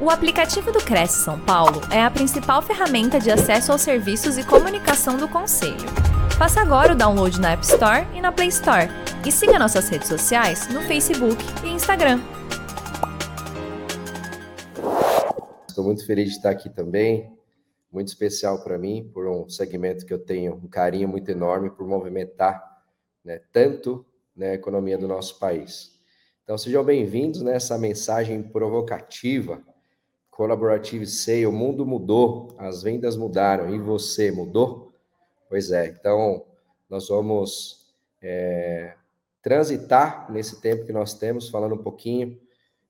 O aplicativo do Cresce São Paulo é a principal ferramenta de acesso aos serviços e comunicação do Conselho. Faça agora o download na App Store e na Play Store. E siga nossas redes sociais no Facebook e Instagram. Estou muito feliz de estar aqui também. Muito especial para mim, por um segmento que eu tenho um carinho muito enorme por movimentar né, tanto né, a economia do nosso país. Então, sejam bem-vindos nessa mensagem provocativa Collaborative Sale, o mundo mudou, as vendas mudaram, e você mudou? Pois é, então nós vamos é, transitar nesse tempo que nós temos, falando um pouquinho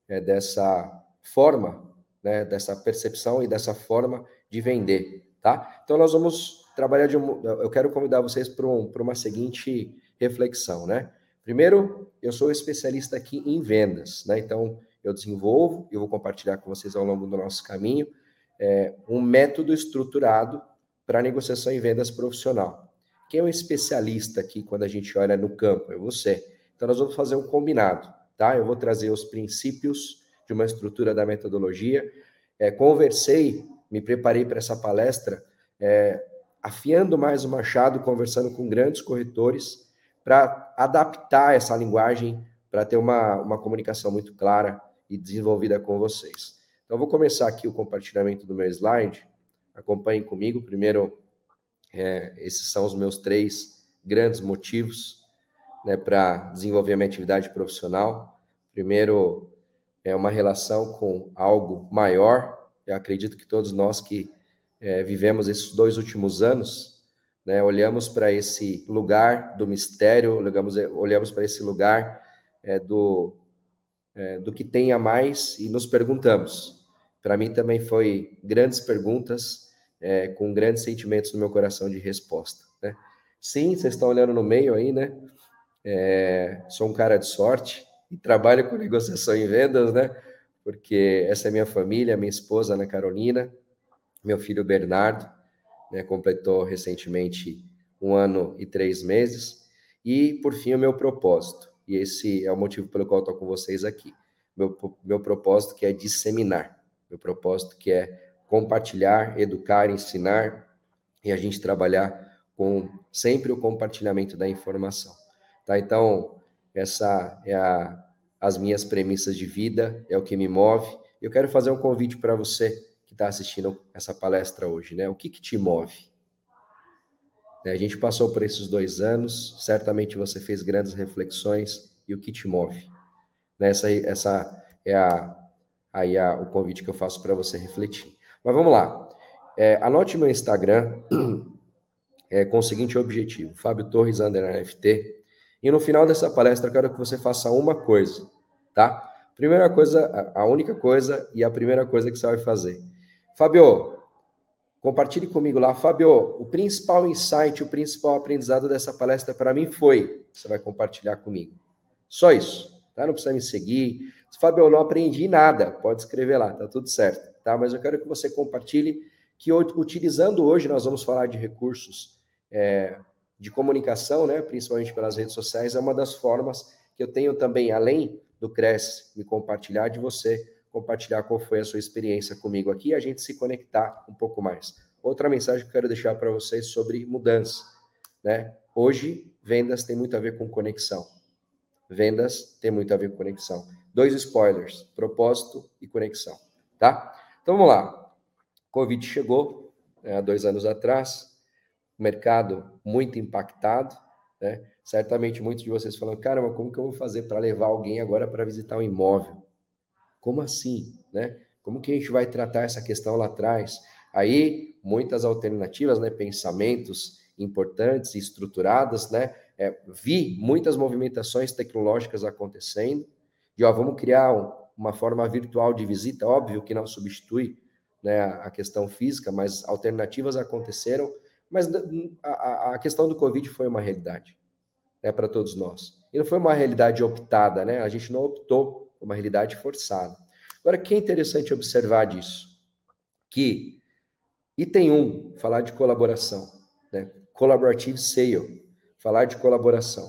é, dessa forma, né, dessa percepção e dessa forma de vender, tá? Então nós vamos trabalhar de um, eu quero convidar vocês para um, uma seguinte reflexão, né? Primeiro, eu sou especialista aqui em vendas, né? Então eu desenvolvo e vou compartilhar com vocês ao longo do nosso caminho é, um método estruturado para negociação e vendas profissional. Quem é um especialista aqui quando a gente olha no campo? É você. Então, nós vamos fazer um combinado, tá? Eu vou trazer os princípios de uma estrutura da metodologia. É, conversei, me preparei para essa palestra, é, afiando mais o machado, conversando com grandes corretores, para adaptar essa linguagem, para ter uma, uma comunicação muito clara e desenvolvida com vocês. Então, vou começar aqui o compartilhamento do meu slide. Acompanhem comigo. Primeiro, é, esses são os meus três grandes motivos né, para desenvolver minha atividade profissional. Primeiro, é uma relação com algo maior. Eu acredito que todos nós que é, vivemos esses dois últimos anos, né, olhamos para esse lugar do mistério, olhamos, olhamos para esse lugar é, do, é, do que tem a mais e nos perguntamos. Para mim também foi grandes perguntas, é, com grandes sentimentos no meu coração de resposta. Né? Sim, vocês estão olhando no meio aí, né? É, sou um cara de sorte e trabalho com negociação e vendas, né? Porque essa é minha família, minha esposa Ana Carolina, meu filho Bernardo, né, completou recentemente um ano e três meses, e por fim o meu propósito e esse é o motivo pelo qual estou com vocês aqui. Meu, meu propósito que é disseminar, meu propósito que é compartilhar, educar, ensinar e a gente trabalhar com sempre o compartilhamento da informação. Tá? Então, essa é a, as minhas premissas de vida, é o que me move. Eu quero fazer um convite para você que está assistindo essa palestra hoje, né? O que, que te move? A gente passou por esses dois anos, certamente você fez grandes reflexões e o que te move. Essa, essa é a, aí a, o convite que eu faço para você refletir. Mas vamos lá. É, anote meu Instagram é, com o seguinte objetivo: Fábio Torres NFT. E no final dessa palestra, eu quero que você faça uma coisa, tá? Primeira coisa, a única coisa e a primeira coisa que você vai fazer. Fábio, Compartilhe comigo lá. Fábio, o principal insight, o principal aprendizado dessa palestra para mim foi. Você vai compartilhar comigo. Só isso, tá? Não precisa me seguir. Fábio, eu não aprendi nada. Pode escrever lá, tá tudo certo, tá? Mas eu quero que você compartilhe que utilizando hoje, nós vamos falar de recursos é, de comunicação, né? Principalmente pelas redes sociais, é uma das formas que eu tenho também, além do Cresce, me compartilhar de você compartilhar qual foi a sua experiência comigo aqui e a gente se conectar um pouco mais. Outra mensagem que eu quero deixar para vocês sobre mudança, né? Hoje, vendas tem muito a ver com conexão. Vendas tem muito a ver com conexão. Dois spoilers: propósito e conexão, tá? Então vamos lá. Covid chegou né, há dois anos atrás, mercado muito impactado, né? Certamente muitos de vocês falam, caramba, como que eu vou fazer para levar alguém agora para visitar um imóvel? Como assim, né? Como que a gente vai tratar essa questão lá atrás? Aí, muitas alternativas, né? Pensamentos importantes e estruturadas, né? É, vi muitas movimentações tecnológicas acontecendo, de ó, vamos criar um, uma forma virtual de visita, óbvio que não substitui né, a questão física, mas alternativas aconteceram, mas a, a questão do Covid foi uma realidade né, para todos nós. E não foi uma realidade optada, né? A gente não optou uma realidade forçada. Agora, que é interessante observar disso? Que item 1, um, falar de colaboração, né? Collaborative Sale, falar de colaboração.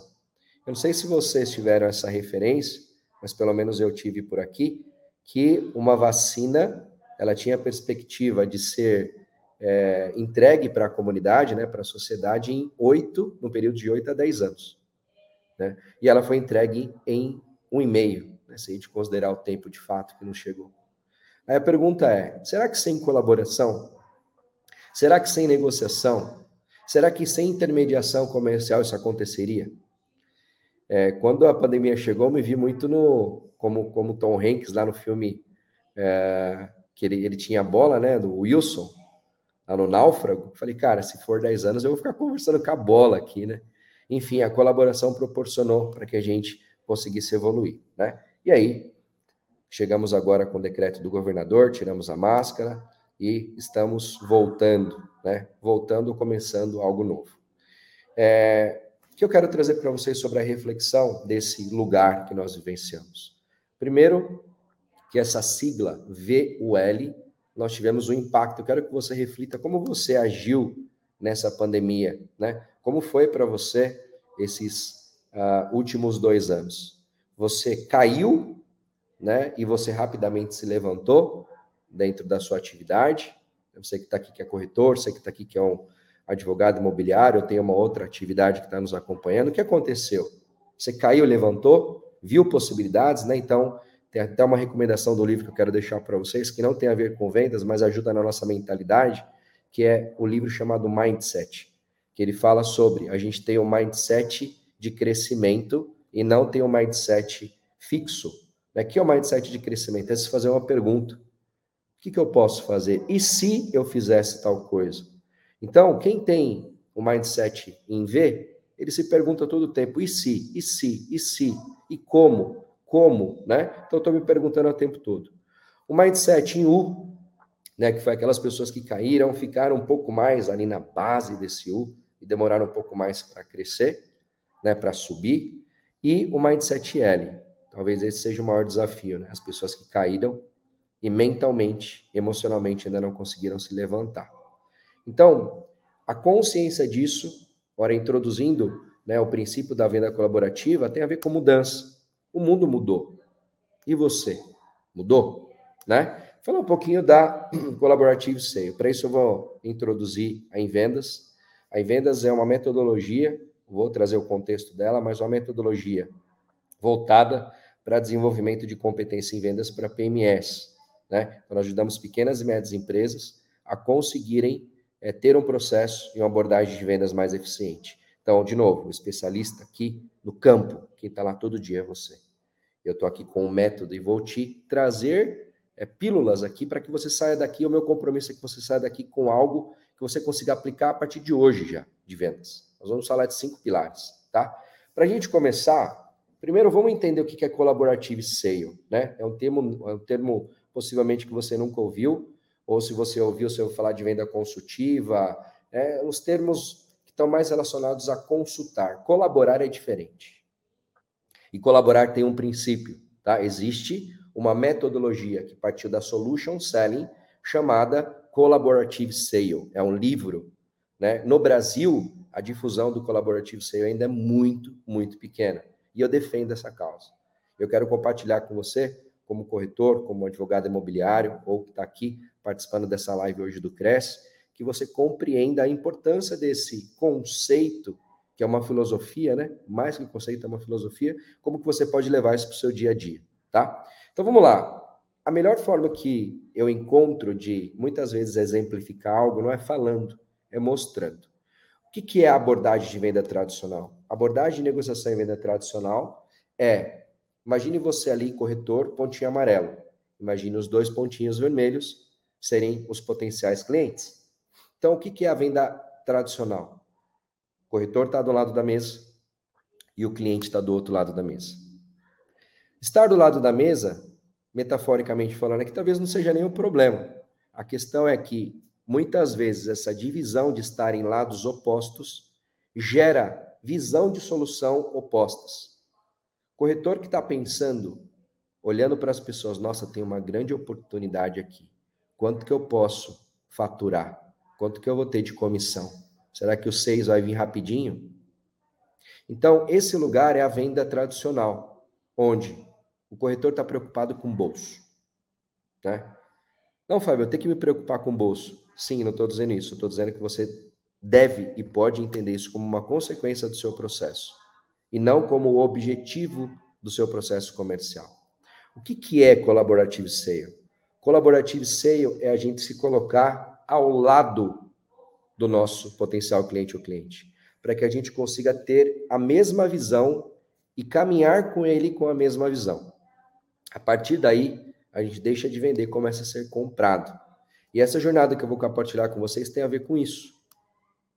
Eu não sei se vocês tiveram essa referência, mas pelo menos eu tive por aqui, que uma vacina ela tinha a perspectiva de ser é, entregue para a comunidade, né, para a sociedade, em oito, no período de oito a dez anos. Né? E ela foi entregue em um e meio, né, se a gente considerar o tempo de fato que não chegou. Aí a pergunta é: será que sem colaboração? Será que sem negociação? Será que sem intermediação comercial isso aconteceria? É, quando a pandemia chegou, me vi muito no como como Tom Hanks lá no filme é, que ele, ele tinha a bola, né, do Wilson, lá no Náufrago. Falei, cara, se for 10 anos, eu vou ficar conversando com a bola aqui, né? Enfim, a colaboração proporcionou para que a gente conseguisse evoluir, né? E aí, chegamos agora com o decreto do governador, tiramos a máscara e estamos voltando, né? Voltando, começando algo novo. É, o que eu quero trazer para vocês sobre a reflexão desse lugar que nós vivenciamos. Primeiro, que essa sigla VUL nós tivemos um impacto. Eu quero que você reflita como você agiu nessa pandemia, né? Como foi para você esses uh, últimos dois anos? Você caiu, né? E você rapidamente se levantou dentro da sua atividade. Você que está aqui que é corretor, você que está aqui que é um advogado imobiliário, tenho uma outra atividade que está nos acompanhando. O que aconteceu? Você caiu, levantou, viu possibilidades, né? Então, tem até uma recomendação do livro que eu quero deixar para vocês, que não tem a ver com vendas, mas ajuda na nossa mentalidade, que é o livro chamado Mindset, que ele fala sobre a gente tem um mindset de crescimento e não tem um mindset fixo. Né? Que é o um mindset de crescimento? É se fazer uma pergunta. O que, que eu posso fazer? E se eu fizesse tal coisa? Então, quem tem o mindset em V, ele se pergunta todo o tempo: e se? E se? E se? E como? como, né? Então, estou me perguntando o tempo todo. O mindset em U, né, que foi aquelas pessoas que caíram, ficaram um pouco mais ali na base desse U e demoraram um pouco mais para crescer, né, para subir. E o mindset L, talvez esse seja o maior desafio, né? As pessoas que caíram e mentalmente, emocionalmente ainda não conseguiram se levantar. Então, a consciência disso, ora introduzindo né, o princípio da venda colaborativa, tem a ver com mudança. O mundo mudou. E você? Mudou? Né? Falar um pouquinho da Collaborative Sale. Para isso eu vou introduzir a Envendas. A Envendas é uma metodologia, vou trazer o contexto dela, mas uma metodologia voltada para desenvolvimento de competência em vendas para PMS. Né? Então, nós ajudamos pequenas e médias empresas a conseguirem é, ter um processo e uma abordagem de vendas mais eficiente. Então, de novo, o especialista aqui no campo, quem está lá todo dia é você. Eu estou aqui com um método e vou te trazer é, pílulas aqui para que você saia daqui. O meu compromisso é que você saia daqui com algo que você consiga aplicar a partir de hoje já, de vendas. Nós vamos falar de cinco pilares, tá? Para a gente começar, primeiro vamos entender o que é collaborative sale, né? É um termo, é um termo possivelmente que você nunca ouviu, ou se você ouviu, você ouviu falar de venda consultiva, é, os termos estão mais relacionados a consultar. Colaborar é diferente. E colaborar tem um princípio, tá? Existe uma metodologia que partiu da solution selling chamada collaborative sale. É um livro, né? No Brasil, a difusão do collaborative sale ainda é muito, muito pequena. E eu defendo essa causa. Eu quero compartilhar com você, como corretor, como advogado imobiliário, ou que está aqui participando dessa live hoje do Cresce, que você compreenda a importância desse conceito, que é uma filosofia, né? Mais que conceito, é uma filosofia, como que você pode levar isso para o seu dia a dia, tá? Então vamos lá. A melhor forma que eu encontro de muitas vezes exemplificar algo não é falando, é mostrando. O que, que é a abordagem de venda tradicional? A abordagem de negociação em venda tradicional é, imagine você ali, corretor, pontinho amarelo. Imagine os dois pontinhos vermelhos serem os potenciais clientes. Então, o que é a venda tradicional? O corretor está do lado da mesa e o cliente está do outro lado da mesa. Estar do lado da mesa, metaforicamente falando, é que talvez não seja nenhum problema. A questão é que, muitas vezes, essa divisão de estar em lados opostos gera visão de solução opostas. Corretor que está pensando, olhando para as pessoas, nossa, tem uma grande oportunidade aqui. Quanto que eu posso faturar? Quanto que eu vou ter de comissão? Será que o 6 vai vir rapidinho? Então, esse lugar é a venda tradicional, onde o corretor está preocupado com o bolso. Né? Não, Fábio, eu tenho que me preocupar com o bolso. Sim, não estou dizendo isso. Estou dizendo que você deve e pode entender isso como uma consequência do seu processo e não como o objetivo do seu processo comercial. O que, que é collaborative sale? Collaborative sale é a gente se colocar ao lado do nosso potencial cliente ou cliente, para que a gente consiga ter a mesma visão e caminhar com ele com a mesma visão. A partir daí, a gente deixa de vender começa a ser comprado. E essa jornada que eu vou compartilhar com vocês tem a ver com isso.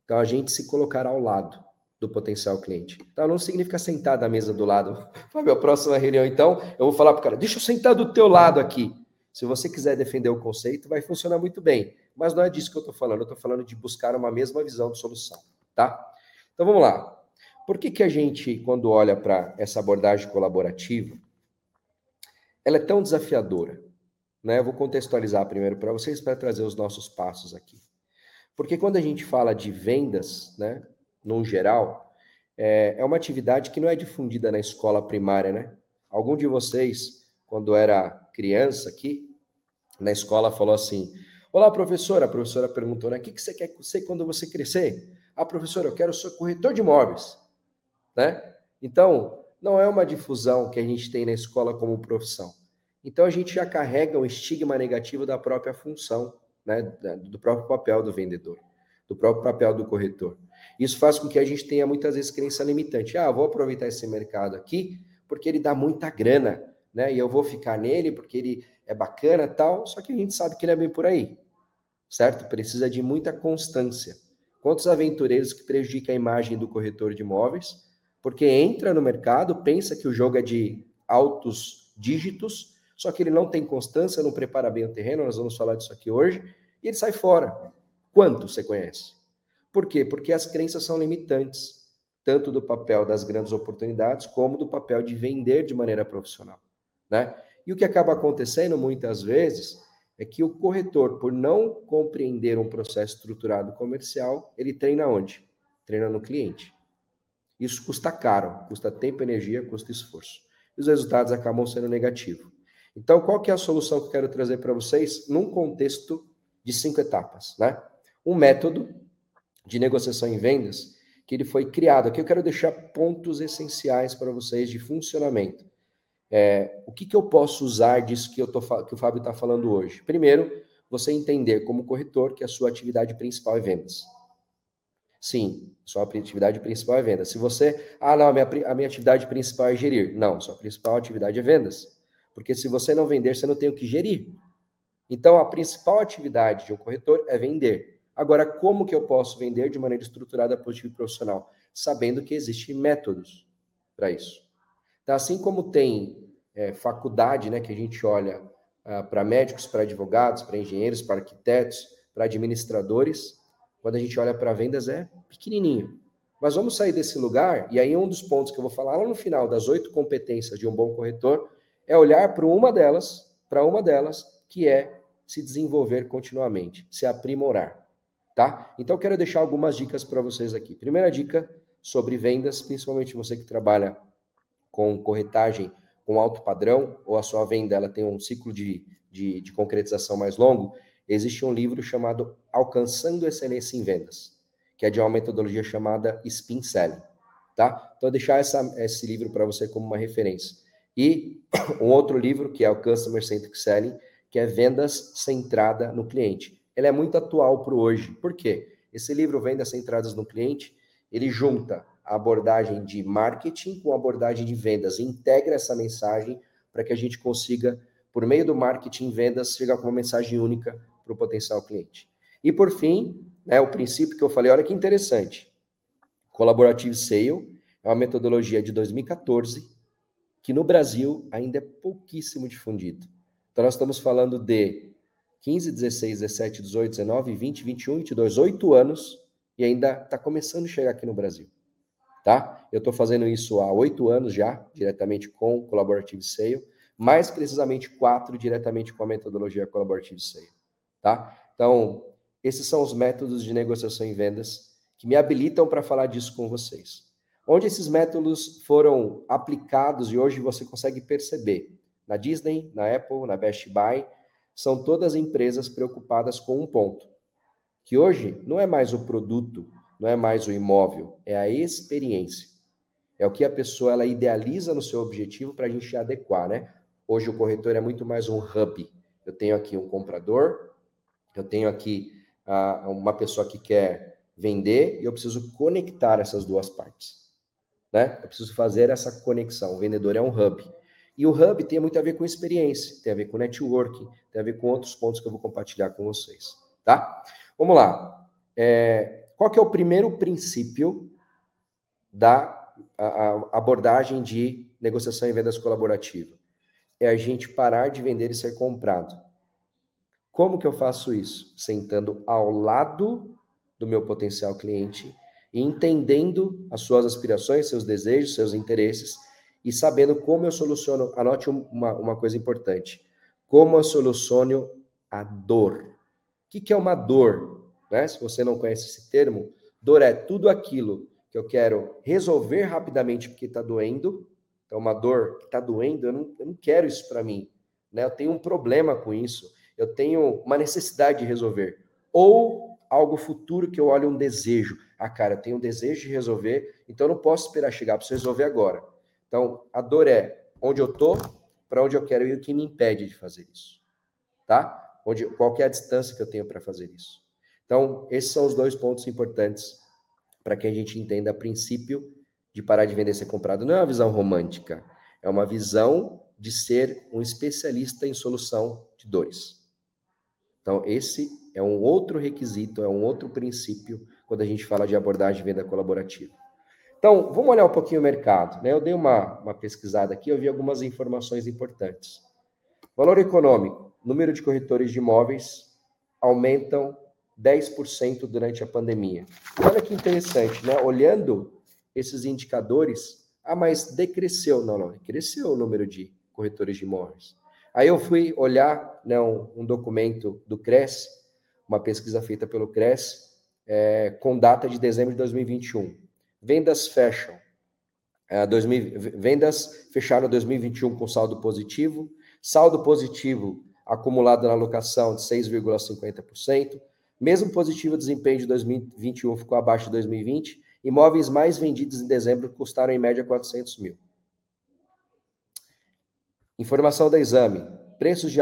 Então, a gente se colocar ao lado do potencial cliente. Então, não significa sentar da mesa do lado. Fábio, a próxima reunião, então, eu vou falar para o cara, deixa eu sentar do teu lado aqui. Se você quiser defender o conceito, vai funcionar muito bem. Mas não é disso que eu estou falando. Eu estou falando de buscar uma mesma visão de solução, tá? Então, vamos lá. Por que, que a gente, quando olha para essa abordagem colaborativa, ela é tão desafiadora? Né? Vou contextualizar primeiro para vocês para trazer os nossos passos aqui. Porque quando a gente fala de vendas, né, no geral, é, é uma atividade que não é difundida na escola primária, né? Algum de vocês, quando era criança aqui, na escola, falou assim: Olá, professora. A professora perguntou, né? O que, que você quer ser quando você crescer? Ah, professora, eu quero ser corretor de imóveis, né? Então, não é uma difusão que a gente tem na escola como profissão. Então, a gente já carrega um estigma negativo da própria função né, do próprio papel do vendedor, do próprio papel do corretor. Isso faz com que a gente tenha muitas vezes crença limitante. Ah, vou aproveitar esse mercado aqui porque ele dá muita grana, né? E eu vou ficar nele porque ele é bacana, tal. Só que a gente sabe que ele é bem por aí, certo? Precisa de muita constância. Quantos aventureiros que prejudicam a imagem do corretor de imóveis porque entra no mercado, pensa que o jogo é de altos dígitos só que ele não tem constância, não prepara bem o terreno, nós vamos falar disso aqui hoje, e ele sai fora. Quanto você conhece? Por quê? Porque as crenças são limitantes, tanto do papel das grandes oportunidades, como do papel de vender de maneira profissional. Né? E o que acaba acontecendo muitas vezes é que o corretor, por não compreender um processo estruturado comercial, ele treina onde? Treina no cliente. Isso custa caro, custa tempo, energia, custa esforço. E os resultados acabam sendo negativos. Então, qual que é a solução que eu quero trazer para vocês num contexto de cinco etapas, né? Um método de negociação em vendas que ele foi criado. Aqui eu quero deixar pontos essenciais para vocês de funcionamento. É, o que, que eu posso usar disso que, eu tô, que o Fábio está falando hoje? Primeiro, você entender como corretor que a sua atividade principal é vendas. Sim, sua atividade principal é vendas. Se você, ah, não, a minha, a minha atividade principal é gerir. Não, sua principal atividade é vendas. Porque se você não vender, você não tem o que gerir. Então, a principal atividade de um corretor é vender. Agora, como que eu posso vender de maneira estruturada, positiva e profissional? Sabendo que existem métodos para isso. Então, assim como tem é, faculdade, né, que a gente olha ah, para médicos, para advogados, para engenheiros, para arquitetos, para administradores, quando a gente olha para vendas é pequenininho. Mas vamos sair desse lugar, e aí um dos pontos que eu vou falar lá no final, das oito competências de um bom corretor, é olhar para uma delas, para uma delas, que é se desenvolver continuamente, se aprimorar, tá? Então quero deixar algumas dicas para vocês aqui. Primeira dica sobre vendas, principalmente você que trabalha com corretagem com alto padrão, ou a sua venda ela tem um ciclo de, de, de concretização mais longo, existe um livro chamado Alcançando Excelência em Vendas, que é de uma metodologia chamada Spin Selling, tá? Então, deixar essa, esse livro para você como uma referência. E um outro livro, que é o Customer Centric Selling, que é Vendas Centrada no Cliente. Ele é muito atual para hoje. Por quê? Esse livro, Vendas Centradas no Cliente, ele junta a abordagem de marketing com a abordagem de vendas, integra essa mensagem para que a gente consiga, por meio do marketing e vendas, chegar com uma mensagem única para o potencial cliente. E por fim, né, o princípio que eu falei, olha que interessante. Collaborative Sale é uma metodologia de 2014 que no Brasil ainda é pouquíssimo difundido. Então, nós estamos falando de 15, 16, 17, 18, 19, 20, 21, 22, 8 anos e ainda está começando a chegar aqui no Brasil. Tá? Eu estou fazendo isso há oito anos já, diretamente com o Collaborative Sale, mais precisamente quatro diretamente com a metodologia Collaborative Sale. Tá? Então, esses são os métodos de negociação e vendas que me habilitam para falar disso com vocês. Onde esses métodos foram aplicados e hoje você consegue perceber na Disney, na Apple, na Best Buy, são todas empresas preocupadas com um ponto, que hoje não é mais o produto, não é mais o imóvel, é a experiência. É o que a pessoa ela idealiza no seu objetivo para a gente adequar, né? Hoje o corretor é muito mais um hub. Eu tenho aqui um comprador, eu tenho aqui uh, uma pessoa que quer vender e eu preciso conectar essas duas partes. Né? Eu preciso fazer essa conexão. O vendedor é um hub. E o hub tem muito a ver com experiência, tem a ver com networking, tem a ver com outros pontos que eu vou compartilhar com vocês. Tá? Vamos lá. É, qual que é o primeiro princípio da a, a abordagem de negociação e vendas colaborativa? É a gente parar de vender e ser comprado. Como que eu faço isso? Sentando ao lado do meu potencial cliente e entendendo as suas aspirações, seus desejos, seus interesses e sabendo como eu soluciono. Anote uma, uma coisa importante: como eu soluciono a dor. O que, que é uma dor? Né? Se você não conhece esse termo, dor é tudo aquilo que eu quero resolver rapidamente porque está doendo. Então, uma dor que está doendo, eu não, eu não quero isso para mim. Né? Eu tenho um problema com isso eu tenho uma necessidade de resolver. Ou algo futuro que eu olho um desejo. Ah, cara, eu tenho um desejo de resolver, então eu não posso esperar chegar, preciso resolver agora. Então, a dor é onde eu tô, para onde eu quero ir o que me impede de fazer isso. Tá? Onde, qual é a distância que eu tenho para fazer isso. Então, esses são os dois pontos importantes para que a gente entenda a princípio de parar de vender ser comprado. Não é uma visão romântica, é uma visão de ser um especialista em solução de dores. Então, esse é um outro requisito, é um outro princípio quando a gente fala de abordagem de venda colaborativa. Então, vamos olhar um pouquinho o mercado. Né? Eu dei uma, uma pesquisada aqui, eu vi algumas informações importantes. Valor econômico: número de corretores de imóveis aumentam 10% durante a pandemia. Olha que interessante, né? Olhando esses indicadores, ah, mas decresceu. Não, não, cresceu o número de corretores de imóveis. Aí eu fui olhar né, um, um documento do CRES, uma pesquisa feita pelo CRES, é, com data de dezembro de 2021. Vendas fecham. É, 2000, vendas fecharam 2021 com saldo positivo, saldo positivo acumulado na locação de 6,50%, mesmo positivo desempenho de 2021 ficou abaixo de 2020, imóveis mais vendidos em dezembro custaram em média 400 mil. Informação do exame. Preços de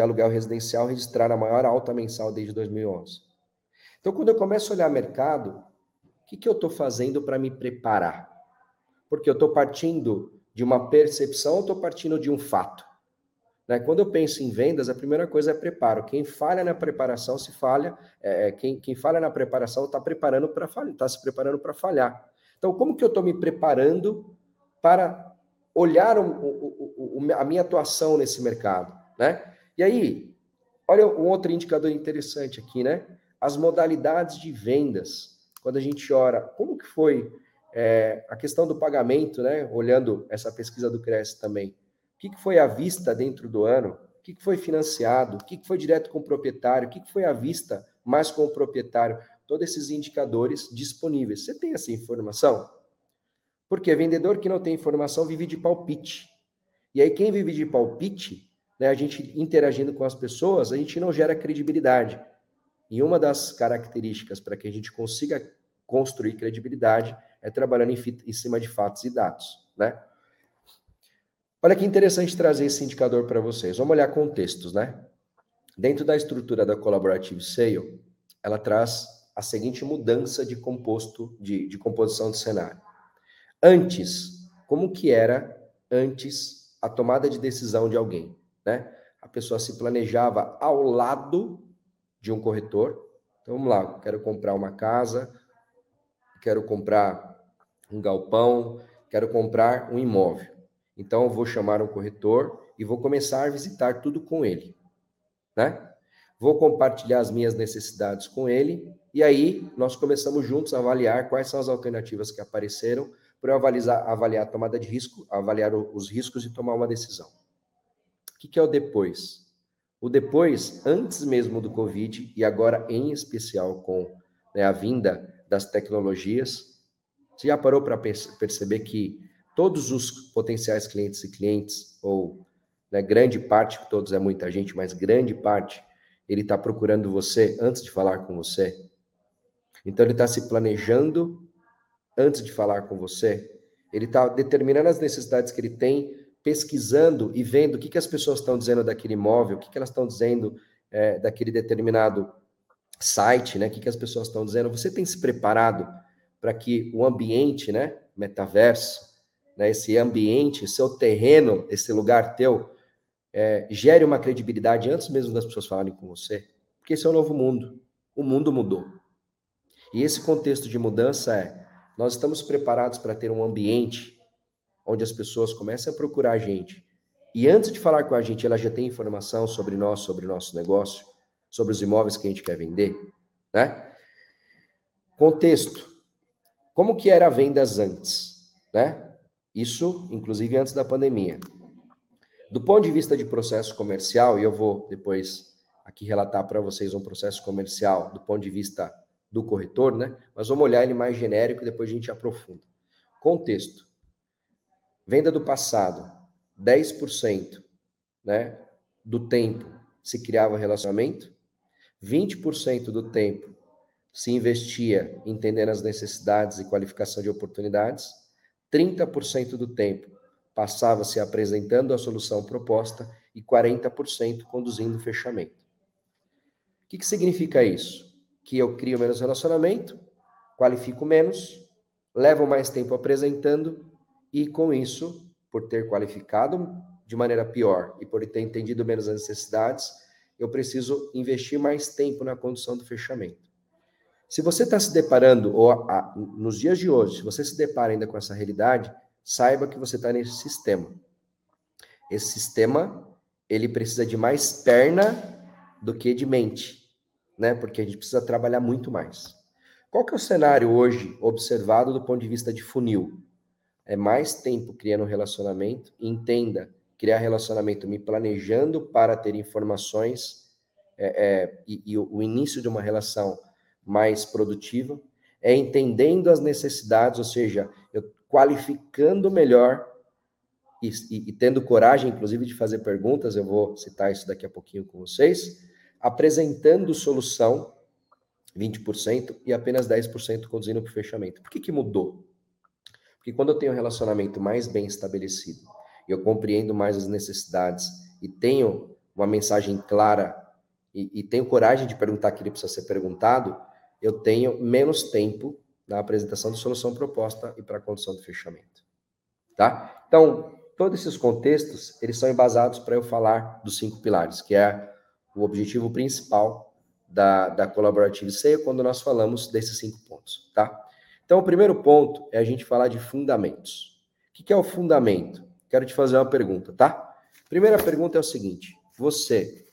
aluguel residencial registraram a maior alta mensal desde 2011. Então, quando eu começo a olhar mercado, o que, que eu estou fazendo para me preparar? Porque eu estou partindo de uma percepção ou estou partindo de um fato? Né? Quando eu penso em vendas, a primeira coisa é preparo. Quem falha na preparação se falha, é, é quem, quem falha na preparação está preparando para falhar, está se preparando para falhar. Então, como que eu estou me preparando para olhar o, o, o, a minha atuação nesse mercado, né? E aí, olha um outro indicador interessante aqui, né? As modalidades de vendas. Quando a gente ora, como que foi é, a questão do pagamento, né? Olhando essa pesquisa do Cresce também. O que, que foi à vista dentro do ano? O que, que foi financiado? O que, que foi direto com o proprietário? O que, que foi à vista mais com o proprietário? Todos esses indicadores disponíveis. Você tem essa informação? Porque vendedor que não tem informação vive de palpite. E aí, quem vive de palpite, né, a gente interagindo com as pessoas, a gente não gera credibilidade. E uma das características para que a gente consiga construir credibilidade é trabalhando em, em cima de fatos e dados, né? Olha que interessante trazer esse indicador para vocês. Vamos olhar contextos, né? Dentro da estrutura da Collaborative Sale, ela traz a seguinte mudança de composto, de, de composição de cenário. Antes, como que era antes a tomada de decisão de alguém, né? A pessoa se planejava ao lado de um corretor. Então vamos lá, quero comprar uma casa, quero comprar um galpão, quero comprar um imóvel. Então eu vou chamar um corretor e vou começar a visitar tudo com ele, né? Vou compartilhar as minhas necessidades com ele e aí nós começamos juntos a avaliar quais são as alternativas que apareceram para avaliar, avaliar a tomada de risco, avaliar os riscos e tomar uma decisão. O que, que é o depois? O depois, antes mesmo do Covid, e agora em especial com né, a vinda das tecnologias, você já parou para perceber que todos os potenciais clientes e clientes, ou né, grande parte, todos é muita gente, mas grande parte, ele está procurando você antes de falar com você. Então ele está se planejando antes de falar com você. Ele está determinando as necessidades que ele tem, pesquisando e vendo o que, que as pessoas estão dizendo daquele imóvel, o que, que elas estão dizendo é, daquele determinado site, né? O que, que as pessoas estão dizendo. Você tem se preparado para que o ambiente, né? Metaverso, né? Esse ambiente, seu terreno, esse lugar teu, é, gere uma credibilidade antes mesmo das pessoas falarem com você. Porque esse é o novo mundo. O mundo mudou. E esse contexto de mudança é: nós estamos preparados para ter um ambiente onde as pessoas começam a procurar a gente. E antes de falar com a gente, ela já tem informação sobre nós, sobre o nosso negócio, sobre os imóveis que a gente quer vender, né? Contexto. Como que era vendas antes, né? Isso, inclusive, antes da pandemia. Do ponto de vista de processo comercial, e eu vou depois aqui relatar para vocês um processo comercial do ponto de vista do corretor, né? Mas vamos olhar ele mais genérico e depois a gente aprofunda. Contexto. Venda do passado, 10% né, do tempo se criava relacionamento, 20% do tempo se investia entendendo as necessidades e qualificação de oportunidades, 30% do tempo passava-se apresentando a solução proposta e 40% conduzindo o fechamento. O que, que significa isso? Que eu crio menos relacionamento, qualifico menos, levo mais tempo apresentando e com isso, por ter qualificado de maneira pior e por ter entendido menos as necessidades, eu preciso investir mais tempo na condução do fechamento. Se você está se deparando, ou a, nos dias de hoje, se você se depara ainda com essa realidade, saiba que você está nesse sistema. Esse sistema, ele precisa de mais perna do que de mente, né? Porque a gente precisa trabalhar muito mais. Qual que é o cenário hoje observado do ponto de vista de funil? É mais tempo criando um relacionamento, entenda, criar relacionamento me planejando para ter informações é, é, e, e o, o início de uma relação mais produtiva, é entendendo as necessidades, ou seja, eu qualificando melhor e, e, e, tendo coragem, inclusive, de fazer perguntas, eu vou citar isso daqui a pouquinho com vocês, apresentando solução, 20%, e apenas 10% conduzindo para o fechamento. Por que, que mudou? Porque quando eu tenho um relacionamento mais bem estabelecido, eu compreendo mais as necessidades e tenho uma mensagem clara e, e tenho coragem de perguntar aquilo que precisa ser perguntado, eu tenho menos tempo na apresentação da solução proposta e para a condição do fechamento. Tá? Então, todos esses contextos, eles são embasados para eu falar dos cinco pilares, que é o objetivo principal da, da Collaborative Sale quando nós falamos desses cinco pontos, tá? Então, o primeiro ponto é a gente falar de fundamentos. O que é o fundamento? Quero te fazer uma pergunta, tá? Primeira pergunta é o seguinte: você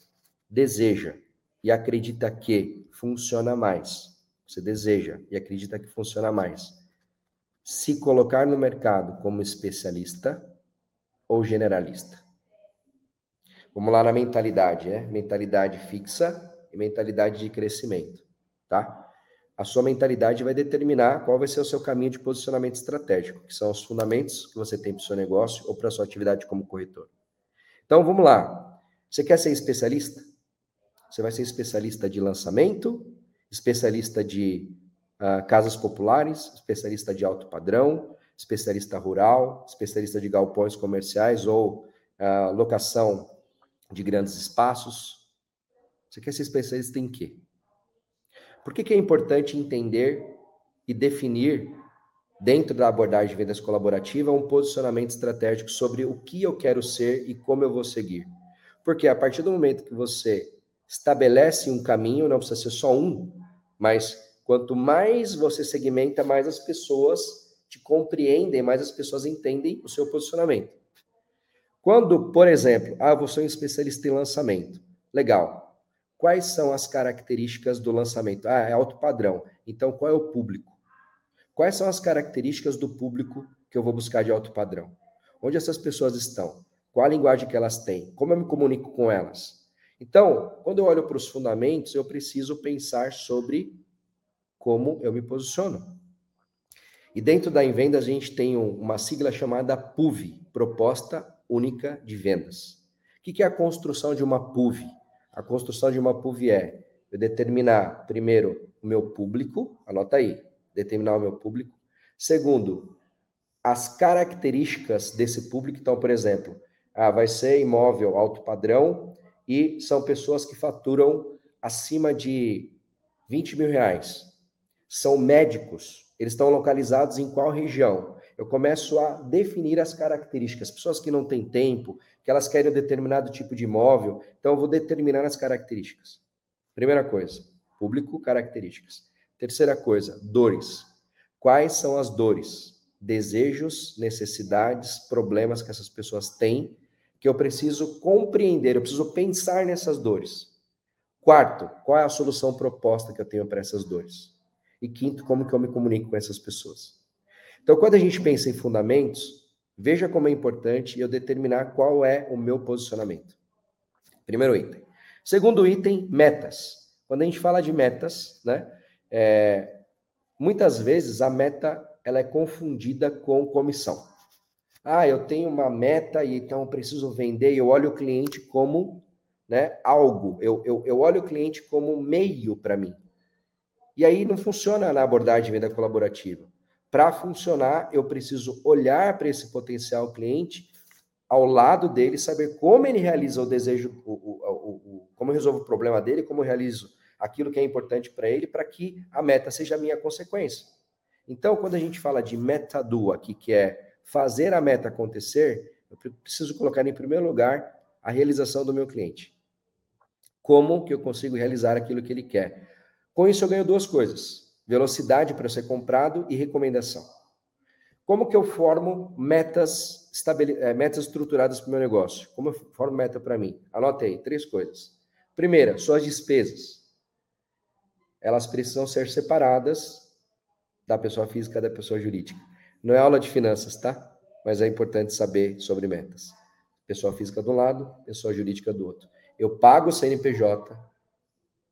deseja e acredita que funciona mais? Você deseja e acredita que funciona mais? Se colocar no mercado como especialista ou generalista? Vamos lá na mentalidade, né? Mentalidade fixa e mentalidade de crescimento, tá? A sua mentalidade vai determinar qual vai ser o seu caminho de posicionamento estratégico, que são os fundamentos que você tem para o seu negócio ou para a sua atividade como corretor. Então, vamos lá. Você quer ser especialista? Você vai ser especialista de lançamento, especialista de uh, casas populares, especialista de alto padrão, especialista rural, especialista de galpões comerciais ou uh, locação de grandes espaços. Você quer ser especialista em quê? Por que, que é importante entender e definir, dentro da abordagem de vendas colaborativa, um posicionamento estratégico sobre o que eu quero ser e como eu vou seguir? Porque a partir do momento que você estabelece um caminho, não precisa ser só um, mas quanto mais você segmenta, mais as pessoas te compreendem, mais as pessoas entendem o seu posicionamento. Quando, por exemplo, ah, você é um especialista em lançamento. Legal. Quais são as características do lançamento? Ah, é alto padrão. Então, qual é o público? Quais são as características do público que eu vou buscar de alto padrão? Onde essas pessoas estão? Qual a linguagem que elas têm? Como eu me comunico com elas? Então, quando eu olho para os fundamentos, eu preciso pensar sobre como eu me posiciono. E dentro da Invenda, a gente tem uma sigla chamada PUV Proposta Única de Vendas. que é a construção de uma PUV? A construção de uma PUV é eu determinar, primeiro, o meu público, anota aí, determinar o meu público. Segundo, as características desse público. Então, por exemplo, ah, vai ser imóvel alto padrão e são pessoas que faturam acima de 20 mil reais. São médicos. Eles estão localizados em qual região? Eu começo a definir as características. Pessoas que não têm tempo, que elas querem um determinado tipo de imóvel, então eu vou determinar as características. Primeira coisa, público, características. Terceira coisa, dores. Quais são as dores? Desejos, necessidades, problemas que essas pessoas têm, que eu preciso compreender, eu preciso pensar nessas dores. Quarto, qual é a solução proposta que eu tenho para essas dores? E quinto, como que eu me comunico com essas pessoas? Então, quando a gente pensa em fundamentos, veja como é importante eu determinar qual é o meu posicionamento. Primeiro item. Segundo item, metas. Quando a gente fala de metas, né, é, muitas vezes a meta ela é confundida com comissão. Ah, eu tenho uma meta e então eu preciso vender, eu olho o cliente como né, algo, eu, eu, eu olho o cliente como meio para mim. E aí não funciona na abordagem de venda colaborativa. Para funcionar, eu preciso olhar para esse potencial cliente ao lado dele, saber como ele realiza o desejo, o, o, o, como eu resolvo o problema dele, como eu realizo aquilo que é importante para ele, para que a meta seja a minha consequência. Então, quando a gente fala de metadu aqui, que é fazer a meta acontecer, eu preciso colocar em primeiro lugar a realização do meu cliente. Como que eu consigo realizar aquilo que ele quer? Com isso eu ganho duas coisas: velocidade para ser comprado e recomendação. Como que eu formo metas, estabele... Eh, metas estruturadas para o meu negócio? Como eu formo meta para mim? Anote aí, três coisas. Primeira, suas despesas. Elas precisam ser separadas da pessoa física da pessoa jurídica. Não é aula de finanças, tá? Mas é importante saber sobre metas. Pessoa física do lado, pessoa jurídica do outro. Eu pago o CNPJ,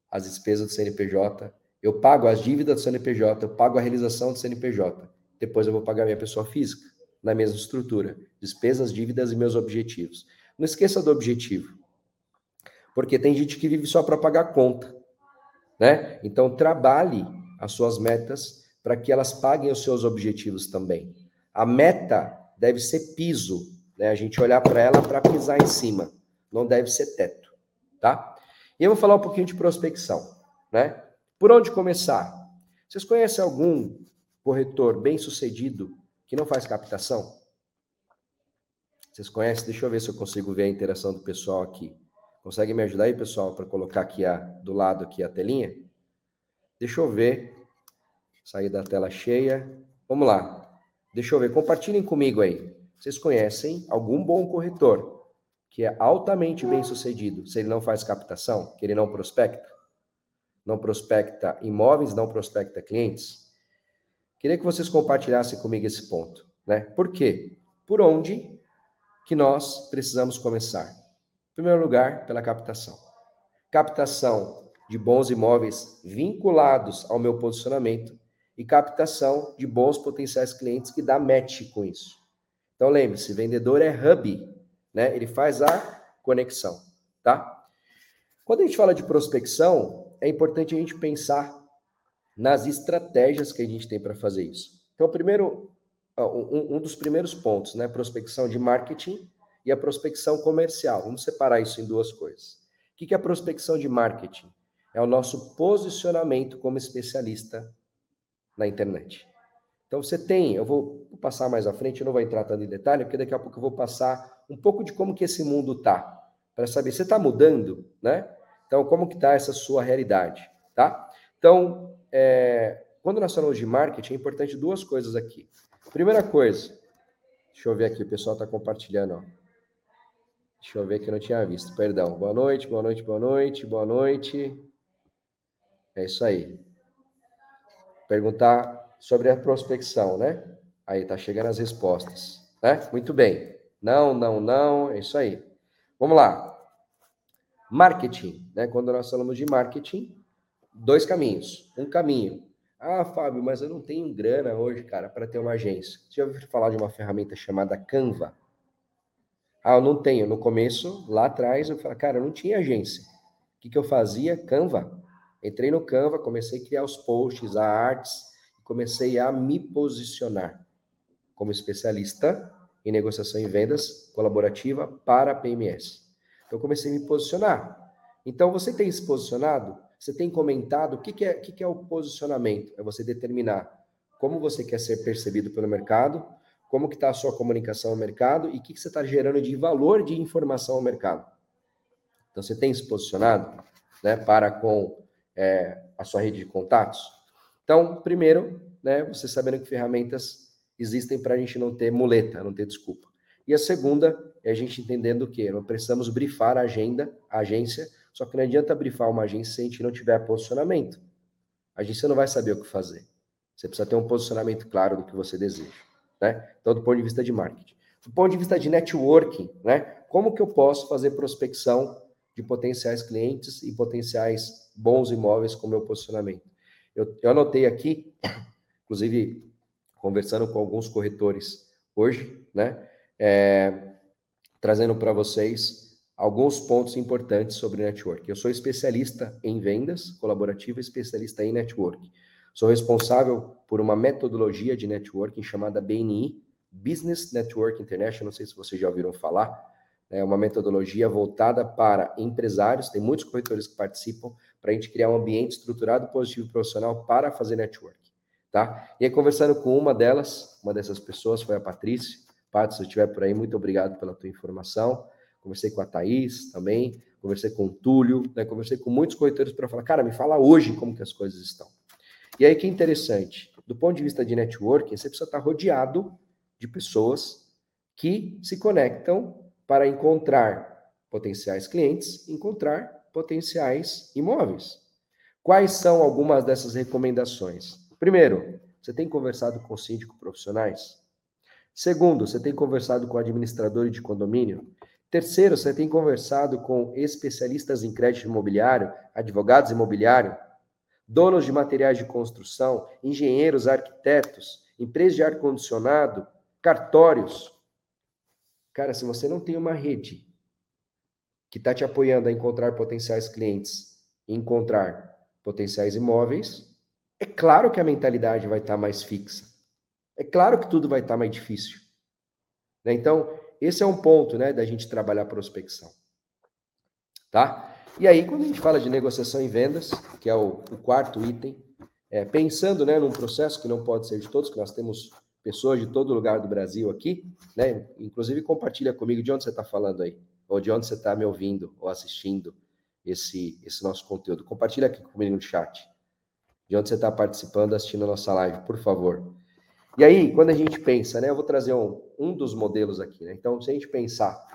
as despesas do CNPJ, eu pago as dívidas do CNPJ, eu pago a realização do CNPJ. Depois eu vou pagar minha pessoa física, na mesma estrutura. Despesas, dívidas e meus objetivos. Não esqueça do objetivo. Porque tem gente que vive só para pagar conta. Né? Então, trabalhe as suas metas para que elas paguem os seus objetivos também. A meta deve ser piso, né? A gente olhar para ela para pisar em cima, não deve ser teto, tá? E eu vou falar um pouquinho de prospecção, né? Por onde começar? Vocês conhecem algum corretor bem-sucedido que não faz captação? Vocês conhecem? Deixa eu ver se eu consigo ver a interação do pessoal aqui. Consegue me ajudar aí, pessoal, para colocar aqui a, do lado aqui a telinha? Deixa eu ver. Sair da tela cheia. Vamos lá. Deixa eu ver. Compartilhem comigo aí. Vocês conhecem algum bom corretor que é altamente bem sucedido se ele não faz captação, que ele não prospecta? Não prospecta imóveis, não prospecta clientes? Queria que vocês compartilhassem comigo esse ponto, né? Por quê? Por onde que nós precisamos começar? Em primeiro lugar, pela captação. Captação de bons imóveis vinculados ao meu posicionamento e captação de bons potenciais clientes que dá match com isso. Então lembre-se, vendedor é hub, né? Ele faz a conexão, tá? Quando a gente fala de prospecção, é importante a gente pensar nas estratégias que a gente tem para fazer isso. Então, primeiro, um, dos primeiros pontos, né? Prospecção de marketing e a prospecção comercial. Vamos separar isso em duas coisas. O que é a prospecção de marketing? É o nosso posicionamento como especialista na internet. Então você tem, eu vou passar mais à frente, eu não vou entrar tanto em detalhe, porque daqui a pouco eu vou passar um pouco de como que esse mundo tá, para saber você está mudando, né? Então como que está essa sua realidade, tá? Então é, quando nós falamos de marketing é importante duas coisas aqui. Primeira coisa, deixa eu ver aqui, o pessoal está compartilhando, ó. Deixa eu ver que eu não tinha visto, perdão. Boa noite, boa noite, boa noite, boa noite. É isso aí perguntar sobre a prospecção, né? Aí tá chegando as respostas, né? Muito bem. Não, não, não, é isso aí. Vamos lá. Marketing, né? Quando nós falamos de marketing, dois caminhos. Um caminho. Ah, Fábio, mas eu não tenho grana hoje, cara, para ter uma agência. Você já ouviu falar de uma ferramenta chamada Canva? Ah, eu não tenho. No começo, lá atrás, eu falei, cara, eu não tinha agência. O que, que eu fazia? Canva. Entrei no Canva, comecei a criar os posts, a artes, comecei a me posicionar como especialista em negociação e vendas colaborativa para PMS. Então, comecei a me posicionar. Então, você tem se posicionado? Você tem comentado? O que, que, é, o que, que é o posicionamento? É você determinar como você quer ser percebido pelo mercado, como que está a sua comunicação ao mercado e o que, que você está gerando de valor de informação ao mercado. Então, você tem se posicionado né, para com é, a sua rede de contatos? Então, primeiro, né, você sabendo que ferramentas existem para a gente não ter muleta, não ter desculpa. E a segunda é a gente entendendo que não precisamos brifar a agenda, a agência, só que não adianta brifar uma agência se a gente não tiver posicionamento. A agência não vai saber o que fazer. Você precisa ter um posicionamento claro do que você deseja né? Então, do ponto de vista de marketing. Do ponto de vista de networking, né? Como que eu posso fazer prospecção de potenciais clientes e potenciais bons imóveis com meu posicionamento? Eu, eu anotei aqui, inclusive conversando com alguns corretores hoje, né? É, trazendo para vocês alguns pontos importantes sobre network. Eu sou especialista em vendas colaborativa, especialista em network. Sou responsável por uma metodologia de networking chamada BNI, Business Network International, não sei se vocês já ouviram falar, é uma metodologia voltada para empresários, tem muitos corretores que participam, para a gente criar um ambiente estruturado, positivo profissional para fazer network, tá? E aí, conversando com uma delas, uma dessas pessoas foi a Patrícia. Patrícia, se estiver por aí, muito obrigado pela tua informação. Conversei com a Thaís também, conversei com o Túlio, né? conversei com muitos corretores para falar, cara, me fala hoje como que as coisas estão. E aí que interessante, do ponto de vista de networking, você precisa estar rodeado de pessoas que se conectam para encontrar potenciais clientes, encontrar potenciais imóveis. Quais são algumas dessas recomendações? Primeiro, você tem conversado com síndico profissionais? Segundo, você tem conversado com administradores de condomínio? Terceiro, você tem conversado com especialistas em crédito imobiliário, advogados imobiliários? donos de materiais de construção, engenheiros, arquitetos, empresas de ar-condicionado, cartórios. Cara, se você não tem uma rede que está te apoiando a encontrar potenciais clientes, encontrar potenciais imóveis, é claro que a mentalidade vai estar tá mais fixa. É claro que tudo vai estar tá mais difícil. Né? Então, esse é um ponto né, da gente trabalhar prospecção. Tá? E aí, quando a gente fala de negociação e vendas, que é o, o quarto item, é, pensando né, num processo que não pode ser de todos, que nós temos pessoas de todo lugar do Brasil aqui, né? Inclusive compartilha comigo de onde você está falando aí, ou de onde você está me ouvindo ou assistindo esse, esse nosso conteúdo. Compartilha aqui comigo no chat. De onde você está participando, assistindo a nossa live, por favor. E aí, quando a gente pensa, né? Eu vou trazer um, um dos modelos aqui, né? Então, se a gente pensar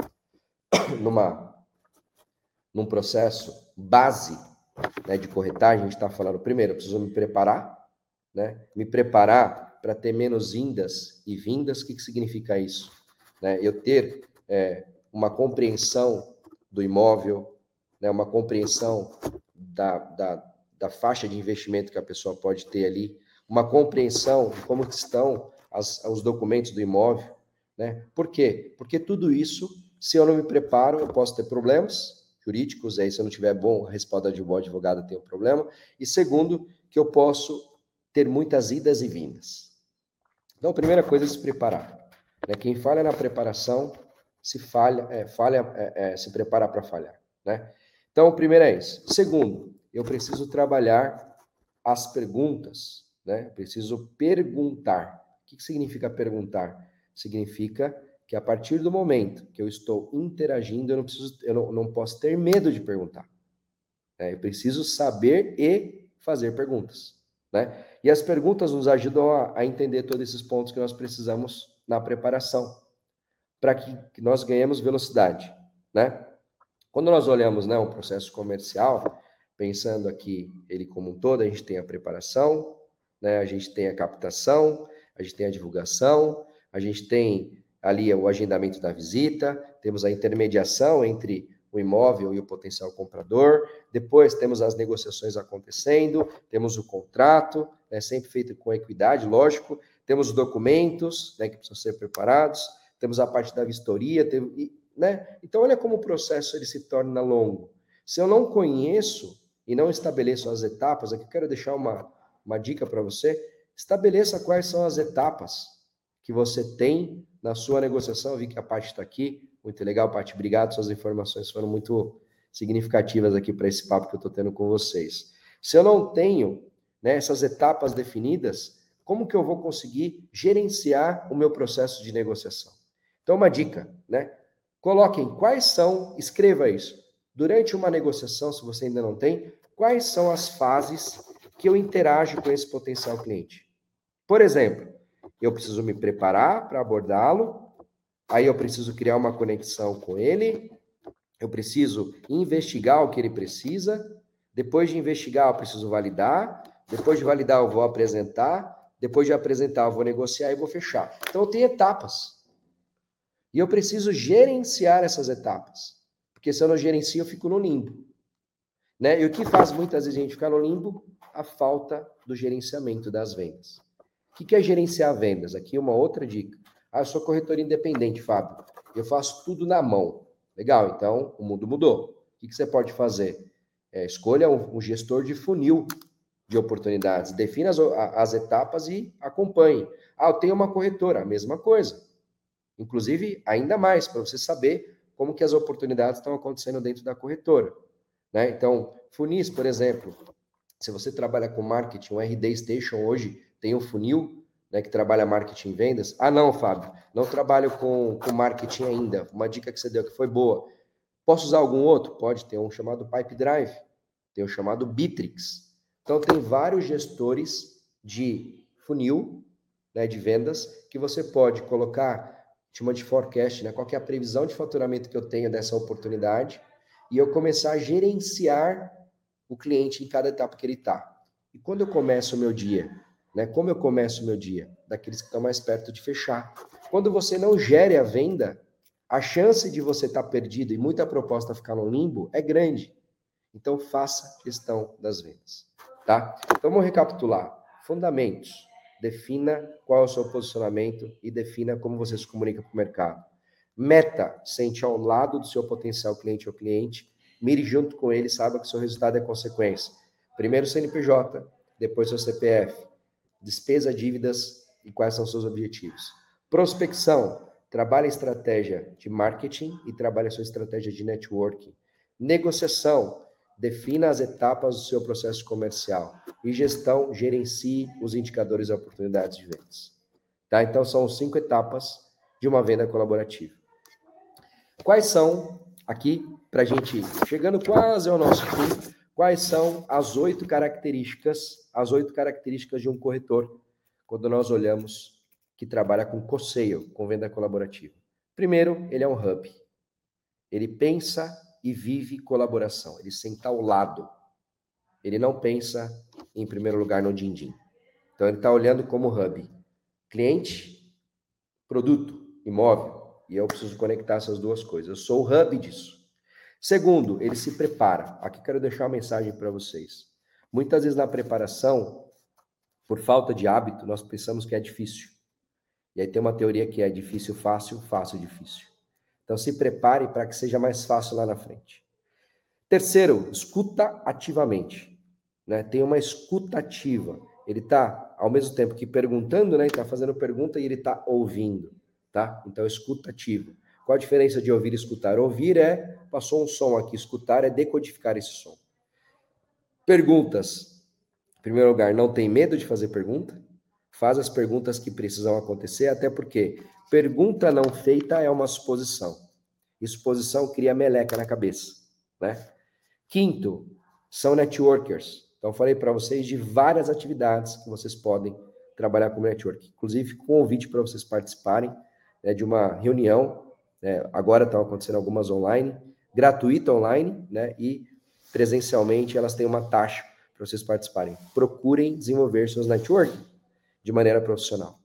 numa num processo base né, de corretagem, a gente está falando, primeiro, eu preciso me preparar, né? Me preparar para ter menos indas e vindas. O que, que significa isso? Né? Eu ter é, uma compreensão do imóvel, né, uma compreensão da, da, da faixa de investimento que a pessoa pode ter ali, uma compreensão de como estão as, os documentos do imóvel. Né? Por quê? Porque tudo isso, se eu não me preparo, eu posso ter problemas, jurídicos, aí se eu não tiver bom respaldo de bom advogado, tem um problema. E segundo, que eu posso ter muitas idas e vindas. Então, a primeira coisa é se preparar. Né? Quem falha na preparação, se falha, é, falha é, é, se prepara para falhar. Né? Então, o primeiro é isso. Segundo, eu preciso trabalhar as perguntas. Né? Preciso perguntar. O que significa perguntar? Significa que a partir do momento que eu estou interagindo, eu não preciso, eu não, não posso ter medo de perguntar. Né? Eu preciso saber e fazer perguntas. Né? E as perguntas nos ajudam a, a entender todos esses pontos que nós precisamos na preparação, para que, nós ganhemos velocidade. Né? Quando nós olhamos né, um processo comercial, pensando aqui ele como um todo, a gente tem a preparação, né, a gente tem a captação, a gente tem a divulgação, a gente tem ali o agendamento da visita, temos a intermediação entre o imóvel e o potencial comprador, depois temos as negociações acontecendo, temos o contrato, né, sempre feito com equidade, lógico, temos os documentos né, que precisam ser preparados, temos a parte da vistoria, né? Então olha como o processo ele se torna longo. Se eu não conheço e não estabeleço as etapas, aqui eu quero deixar uma, uma dica para você, estabeleça quais são as etapas que você tem na sua negociação. Eu vi que a parte está aqui, muito legal, Paty, obrigado, suas informações foram muito significativas aqui para esse papo que eu estou tendo com vocês. Se eu não tenho né, essas etapas definidas, como que eu vou conseguir gerenciar o meu processo de negociação? Então, uma dica, né? Coloquem quais são, escreva isso. Durante uma negociação, se você ainda não tem, quais são as fases que eu interajo com esse potencial cliente? Por exemplo, eu preciso me preparar para abordá-lo, aí eu preciso criar uma conexão com ele, eu preciso investigar o que ele precisa, depois de investigar, eu preciso validar, depois de validar, eu vou apresentar, depois de apresentar, eu vou negociar e vou fechar. Então, tem etapas. E eu preciso gerenciar essas etapas. Porque se eu não gerencio, eu fico no limbo. Né? E o que faz muitas vezes a gente ficar no limbo? A falta do gerenciamento das vendas. O que é gerenciar vendas? Aqui uma outra dica. Ah, eu sou corretor independente, Fábio. Eu faço tudo na mão. Legal, então o mundo mudou. O que você pode fazer? É, escolha um, gestor de funil de oportunidades. Defina as, as etapas e acompanhe. Ah, eu tenho uma corretora, a mesma coisa. Inclusive, ainda mais, para você saber como que as oportunidades estão acontecendo dentro da corretora. Né? Então, funis, por exemplo, se você trabalha com marketing, o RD Station hoje tem um funil né, que trabalha marketing e vendas. Ah, não, Fábio, não trabalho com, com marketing ainda. Uma dica que você deu que foi boa. Posso usar algum outro? Pode ter um chamado Pipe Drive, tem o um chamado Bitrix. Então, tem vários gestores de funil, né, de vendas, que você pode colocar chama de forecast, né? Qual é a previsão de faturamento que eu tenho dessa oportunidade e eu começar a gerenciar o cliente em cada etapa que ele está. E quando eu começo o meu dia, né? Como eu começo o meu dia? Daqueles que estão mais perto de fechar. Quando você não gere a venda, a chance de você estar tá perdido e muita proposta ficar no limbo é grande. Então faça questão das vendas, tá? Então vamos recapitular. Fundamentos defina qual é o seu posicionamento e defina como você se comunica com o mercado. Meta, sente ao lado do seu potencial cliente ou cliente, mire junto com ele, saiba que seu resultado é consequência. Primeiro CNPJ, depois seu CPF, despesa, dívidas e quais são seus objetivos. Prospecção, trabalhe a estratégia de marketing e trabalhe a sua estratégia de networking. Negociação, defina as etapas do seu processo comercial. E gestão, gerencie os indicadores e oportunidades de vendas. Tá? Então, são cinco etapas de uma venda colaborativa. Quais são, aqui, para a gente, chegando quase ao nosso fim, quais são as oito características, as oito características de um corretor, quando nós olhamos que trabalha com co-sale, com venda colaborativa. Primeiro, ele é um hub. Ele pensa e vive colaboração. Ele senta ao lado. Ele não pensa, em primeiro lugar, no din-din. Então, ele está olhando como hub. Cliente, produto, imóvel. E eu preciso conectar essas duas coisas. Eu sou o hub disso. Segundo, ele se prepara. Aqui quero deixar uma mensagem para vocês. Muitas vezes na preparação, por falta de hábito, nós pensamos que é difícil. E aí tem uma teoria que é difícil, fácil, fácil, difícil. Então se prepare para que seja mais fácil lá na frente. Terceiro, escuta ativamente. Né? Tem uma escuta ativa. Ele está, ao mesmo tempo que perguntando, né? Está fazendo pergunta e ele está ouvindo. Tá? Então, escuta ativa. Qual a diferença de ouvir e escutar? Ouvir é, passou um som aqui, escutar é decodificar esse som. Perguntas. Em primeiro lugar, não tem medo de fazer pergunta. Faz as perguntas que precisam acontecer, até porque Pergunta não feita é uma suposição. E suposição cria meleca na cabeça, né? Quinto, são networkers. Então, falei para vocês de várias atividades que vocês podem trabalhar como network. Inclusive, convite para vocês participarem né, de uma reunião. Né, agora estão acontecendo algumas online, gratuita online, né? E presencialmente elas têm uma taxa para vocês participarem. Procurem desenvolver seus networking de maneira profissional.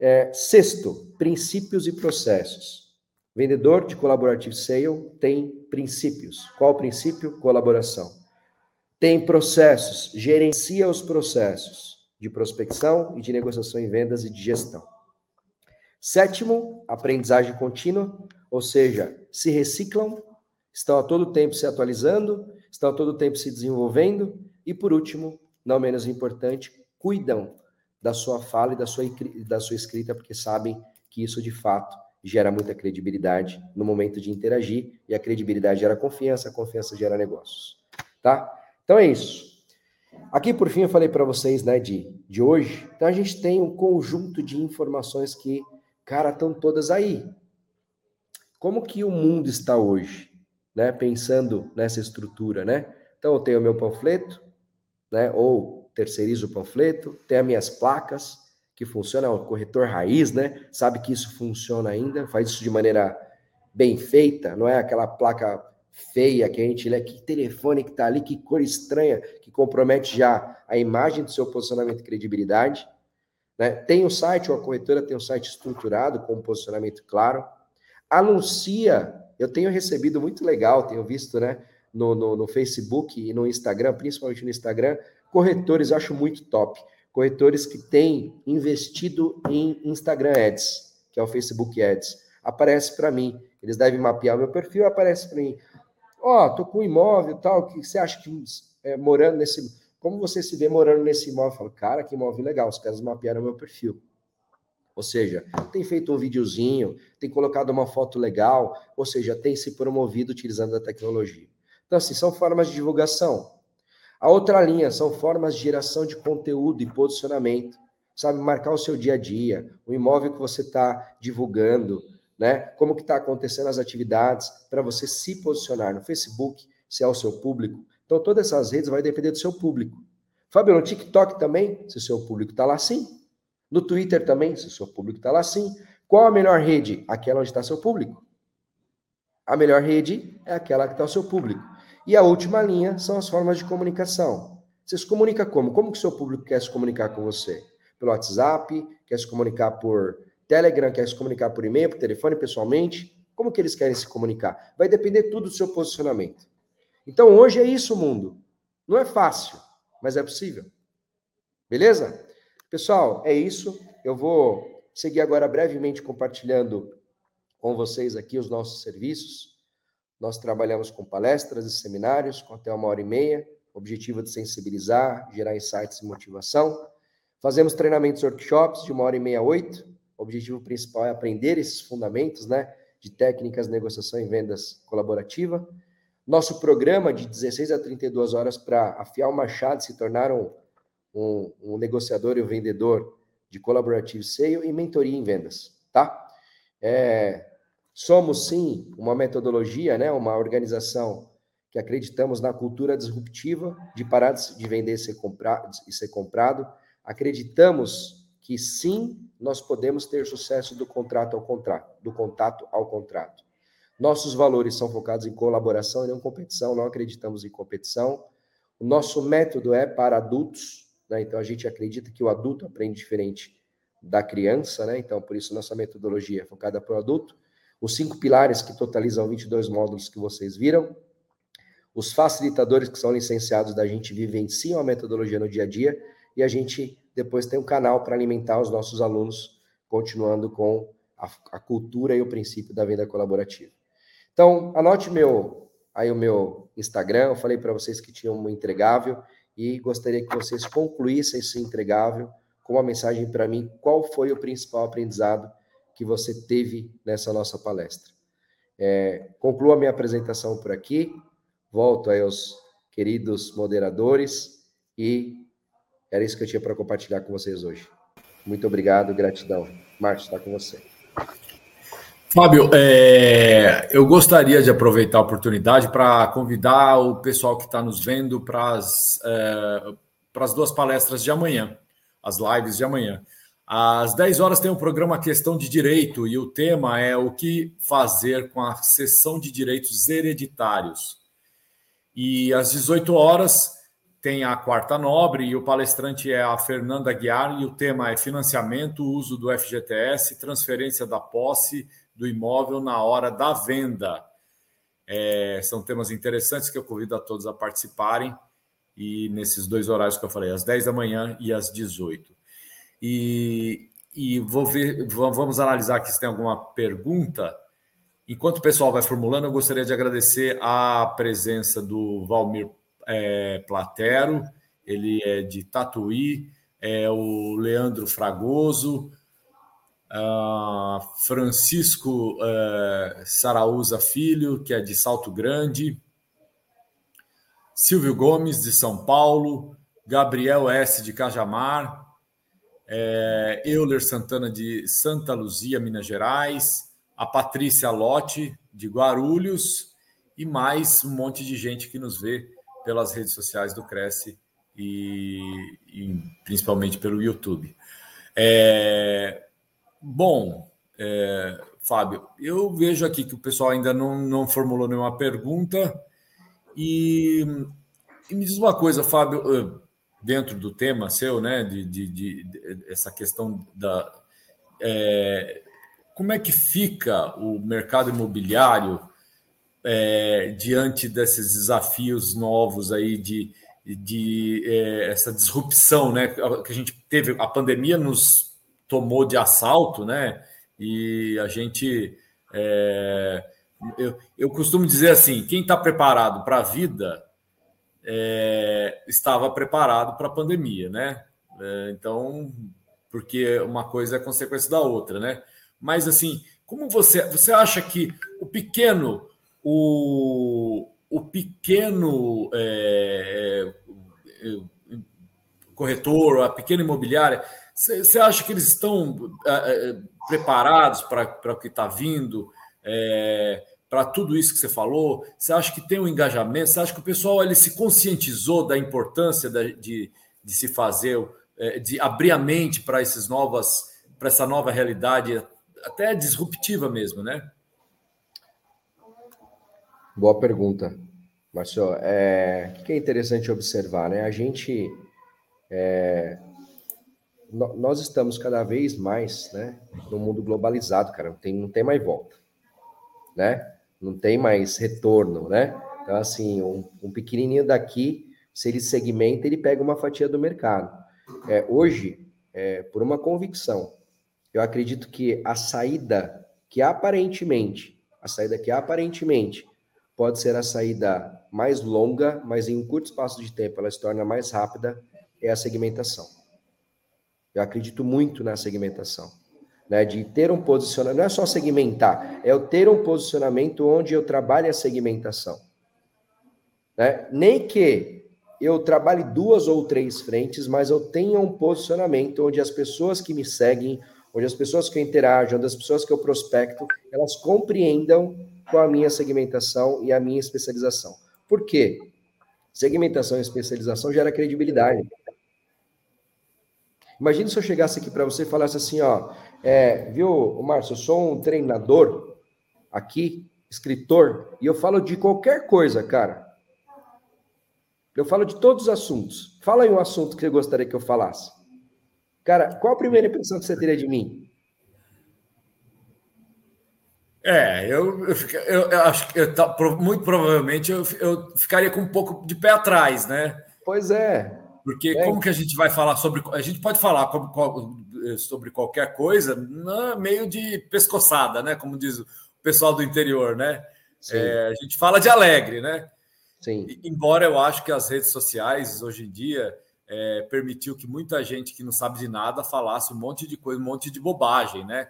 É, sexto, princípios e processos. Vendedor de Collaborative Sale tem princípios. Qual princípio? Colaboração. Tem processos, gerencia os processos de prospecção e de negociação em vendas e de gestão. Sétimo, aprendizagem contínua. ou seja, se reciclam, estão a todo tempo se atualizando, estão a todo tempo se desenvolvendo e, por último, não menos importante, cuidam da sua fala e da sua, da sua escrita, porque sabem que isso de fato gera muita credibilidade no momento de interagir e a credibilidade gera confiança, a confiança gera negócios, tá? Então é isso. Aqui por fim eu falei para vocês, né, de, de hoje. Então a gente tem um conjunto de informações que, cara, estão todas aí. Como que o mundo está hoje, né? Pensando nessa estrutura, né? Então eu tenho o meu panfleto, né? Ou terceirizo o panfleto, tenho as minhas placas que funcionam, é o corretor raiz, né? Sabe que isso funciona ainda, faz isso de maneira bem feita, não é aquela placa feia que a gente lê, que telefone que tá ali, que cor estranha, que compromete já a imagem do seu posicionamento e credibilidade. Né? Tem o site, ou a corretora tem um site estruturado, com um posicionamento claro anuncia. Eu tenho recebido muito legal, tenho visto, né, no, no, no Facebook e no Instagram, principalmente no Instagram, corretores, acho muito top. Corretores que têm investido em Instagram Ads, que é o Facebook Ads. Aparece para mim. Eles devem mapear meu perfil, aparece para mim. Ó, oh, tô com um imóvel tal, que você acha que é, morando nesse. Como você se vê morando nesse imóvel? Cara, que imóvel legal, os caras mapearam meu perfil. Ou seja, tem feito um videozinho, tem colocado uma foto legal, ou seja, tem se promovido utilizando a tecnologia. Então, assim, são formas de divulgação. A outra linha são formas de geração de conteúdo e posicionamento. Sabe, marcar o seu dia a dia, o imóvel que você está divulgando, né? Como que está acontecendo as atividades para você se posicionar no Facebook, se é o seu público. Então, todas essas redes vai depender do seu público. Fábio, no TikTok também, se o seu público está lá, sim. No Twitter também, se o seu público está lá sim. Qual a melhor rede? Aquela onde está seu público. A melhor rede é aquela que está o seu público. E a última linha são as formas de comunicação. Você se comunica como? Como que o seu público quer se comunicar com você? Pelo WhatsApp, quer se comunicar por Telegram, quer se comunicar por e-mail, por telefone, pessoalmente? Como que eles querem se comunicar? Vai depender tudo do seu posicionamento. Então hoje é isso o mundo. Não é fácil, mas é possível. Beleza? Pessoal, é isso. Eu vou seguir agora brevemente compartilhando com vocês aqui os nossos serviços. Nós trabalhamos com palestras e seminários com até uma hora e meia, objetivo de sensibilizar, gerar insights e motivação. Fazemos treinamentos workshops de uma hora e meia a oito. O objetivo principal é aprender esses fundamentos, né, de técnicas negociação e vendas colaborativa. Nosso programa de 16 a 32 horas para afiar o machado se tornar um um, um negociador e um vendedor de Collaborative Sale e mentoria em vendas, tá? É, somos, sim, uma metodologia, né, uma organização que acreditamos na cultura disruptiva de parar de vender e ser, comprado, e ser comprado. Acreditamos que, sim, nós podemos ter sucesso do contrato ao contrato, do contato ao contrato. Nossos valores são focados em colaboração e não competição, não acreditamos em competição. O nosso método é para adultos, né? Então, a gente acredita que o adulto aprende diferente da criança, né? Então, por isso, nossa metodologia é focada para o adulto. Os cinco pilares que totalizam 22 módulos que vocês viram. Os facilitadores que são licenciados da gente vivenciam a metodologia no dia a dia. E a gente depois tem um canal para alimentar os nossos alunos, continuando com a, a cultura e o princípio da venda colaborativa. Então, anote meu aí o meu Instagram, eu falei para vocês que tinha um entregável e gostaria que vocês concluíssem esse entregável com uma mensagem para mim, qual foi o principal aprendizado que você teve nessa nossa palestra. É, concluo a minha apresentação por aqui, volto aí aos queridos moderadores e era isso que eu tinha para compartilhar com vocês hoje. Muito obrigado, gratidão. Márcio, está com você. Fábio, é, eu gostaria de aproveitar a oportunidade para convidar o pessoal que está nos vendo para as é, duas palestras de amanhã, as lives de amanhã. Às 10 horas tem o um programa Questão de Direito e o tema é o que fazer com a sessão de direitos hereditários. E às 18 horas tem a quarta nobre e o palestrante é a Fernanda Guiar e o tema é financiamento, uso do FGTS, transferência da posse do imóvel na hora da venda. É, são temas interessantes que eu convido a todos a participarem e nesses dois horários que eu falei, às 10 da manhã e às 18. E, e vou ver, vamos analisar aqui se tem alguma pergunta. Enquanto o pessoal vai formulando, eu gostaria de agradecer a presença do Valmir é, Platero, ele é de Tatuí, é o Leandro Fragoso, uh, Francisco uh, Saraúza Filho, que é de Salto Grande, Silvio Gomes, de São Paulo, Gabriel S., de Cajamar, é, Euler Santana, de Santa Luzia, Minas Gerais, a Patrícia Lotte, de Guarulhos, e mais um monte de gente que nos vê pelas redes sociais do Cresce e, e principalmente pelo YouTube. É, bom, é, Fábio, eu vejo aqui que o pessoal ainda não, não formulou nenhuma pergunta. E, e, me diz uma coisa, Fábio, dentro do tema seu, né, de, de, de, de essa questão da. É, como é que fica o mercado imobiliário é, diante desses desafios novos aí de, de é, essa disrupção, né? Que a gente teve, a pandemia nos tomou de assalto, né? E a gente, é, eu, eu costumo dizer assim, quem está preparado para a vida é, estava preparado para a pandemia, né? É, então, porque uma coisa é consequência da outra, né? Mas assim, como você, você acha que o pequeno, o, o pequeno é, é, corretor, a pequena imobiliária, você acha que eles estão é, é, preparados para o que está vindo, é, para tudo isso que você falou? Você acha que tem um engajamento? Você acha que o pessoal ele se conscientizou da importância de, de, de se fazer, de abrir a mente para essas novas, para essa nova realidade, até disruptiva mesmo, né? Boa pergunta, Marcelo. É, o que é interessante observar, né? A gente, é, nós estamos cada vez mais, né, no mundo globalizado, cara. Não tem, não tem mais volta, né? Não tem mais retorno, né? Então, assim, um, um pequenininho daqui, se ele segmenta, ele pega uma fatia do mercado. É, hoje, é, por uma convicção, eu acredito que a saída que aparentemente, a saída que aparentemente pode ser a saída mais longa, mas em um curto espaço de tempo ela se torna mais rápida, é a segmentação. Eu acredito muito na segmentação. Né, de ter um posicionamento, não é só segmentar, é eu ter um posicionamento onde eu trabalhe a segmentação. Né? Nem que eu trabalhe duas ou três frentes, mas eu tenha um posicionamento onde as pessoas que me seguem, onde as pessoas que eu interajo, onde as pessoas que eu prospecto, elas compreendam com a minha segmentação e a minha especialização. Por quê? Segmentação e especialização gera credibilidade. Imagina se eu chegasse aqui para você e falasse assim, ó, é, viu, Márcio, eu sou um treinador aqui, escritor, e eu falo de qualquer coisa, cara. Eu falo de todos os assuntos. Fala aí um assunto que você gostaria que eu falasse. Cara, qual a primeira impressão que você teria de mim? É, eu, eu, eu, eu acho que muito provavelmente eu, eu ficaria com um pouco de pé atrás, né? Pois é. Porque é. como que a gente vai falar sobre. A gente pode falar sobre qualquer coisa meio de pescoçada, né? Como diz o pessoal do interior, né? É, a gente fala de alegre, né? Sim. Embora eu acho que as redes sociais hoje em dia é, permitiu que muita gente que não sabe de nada falasse um monte de coisa, um monte de bobagem, né?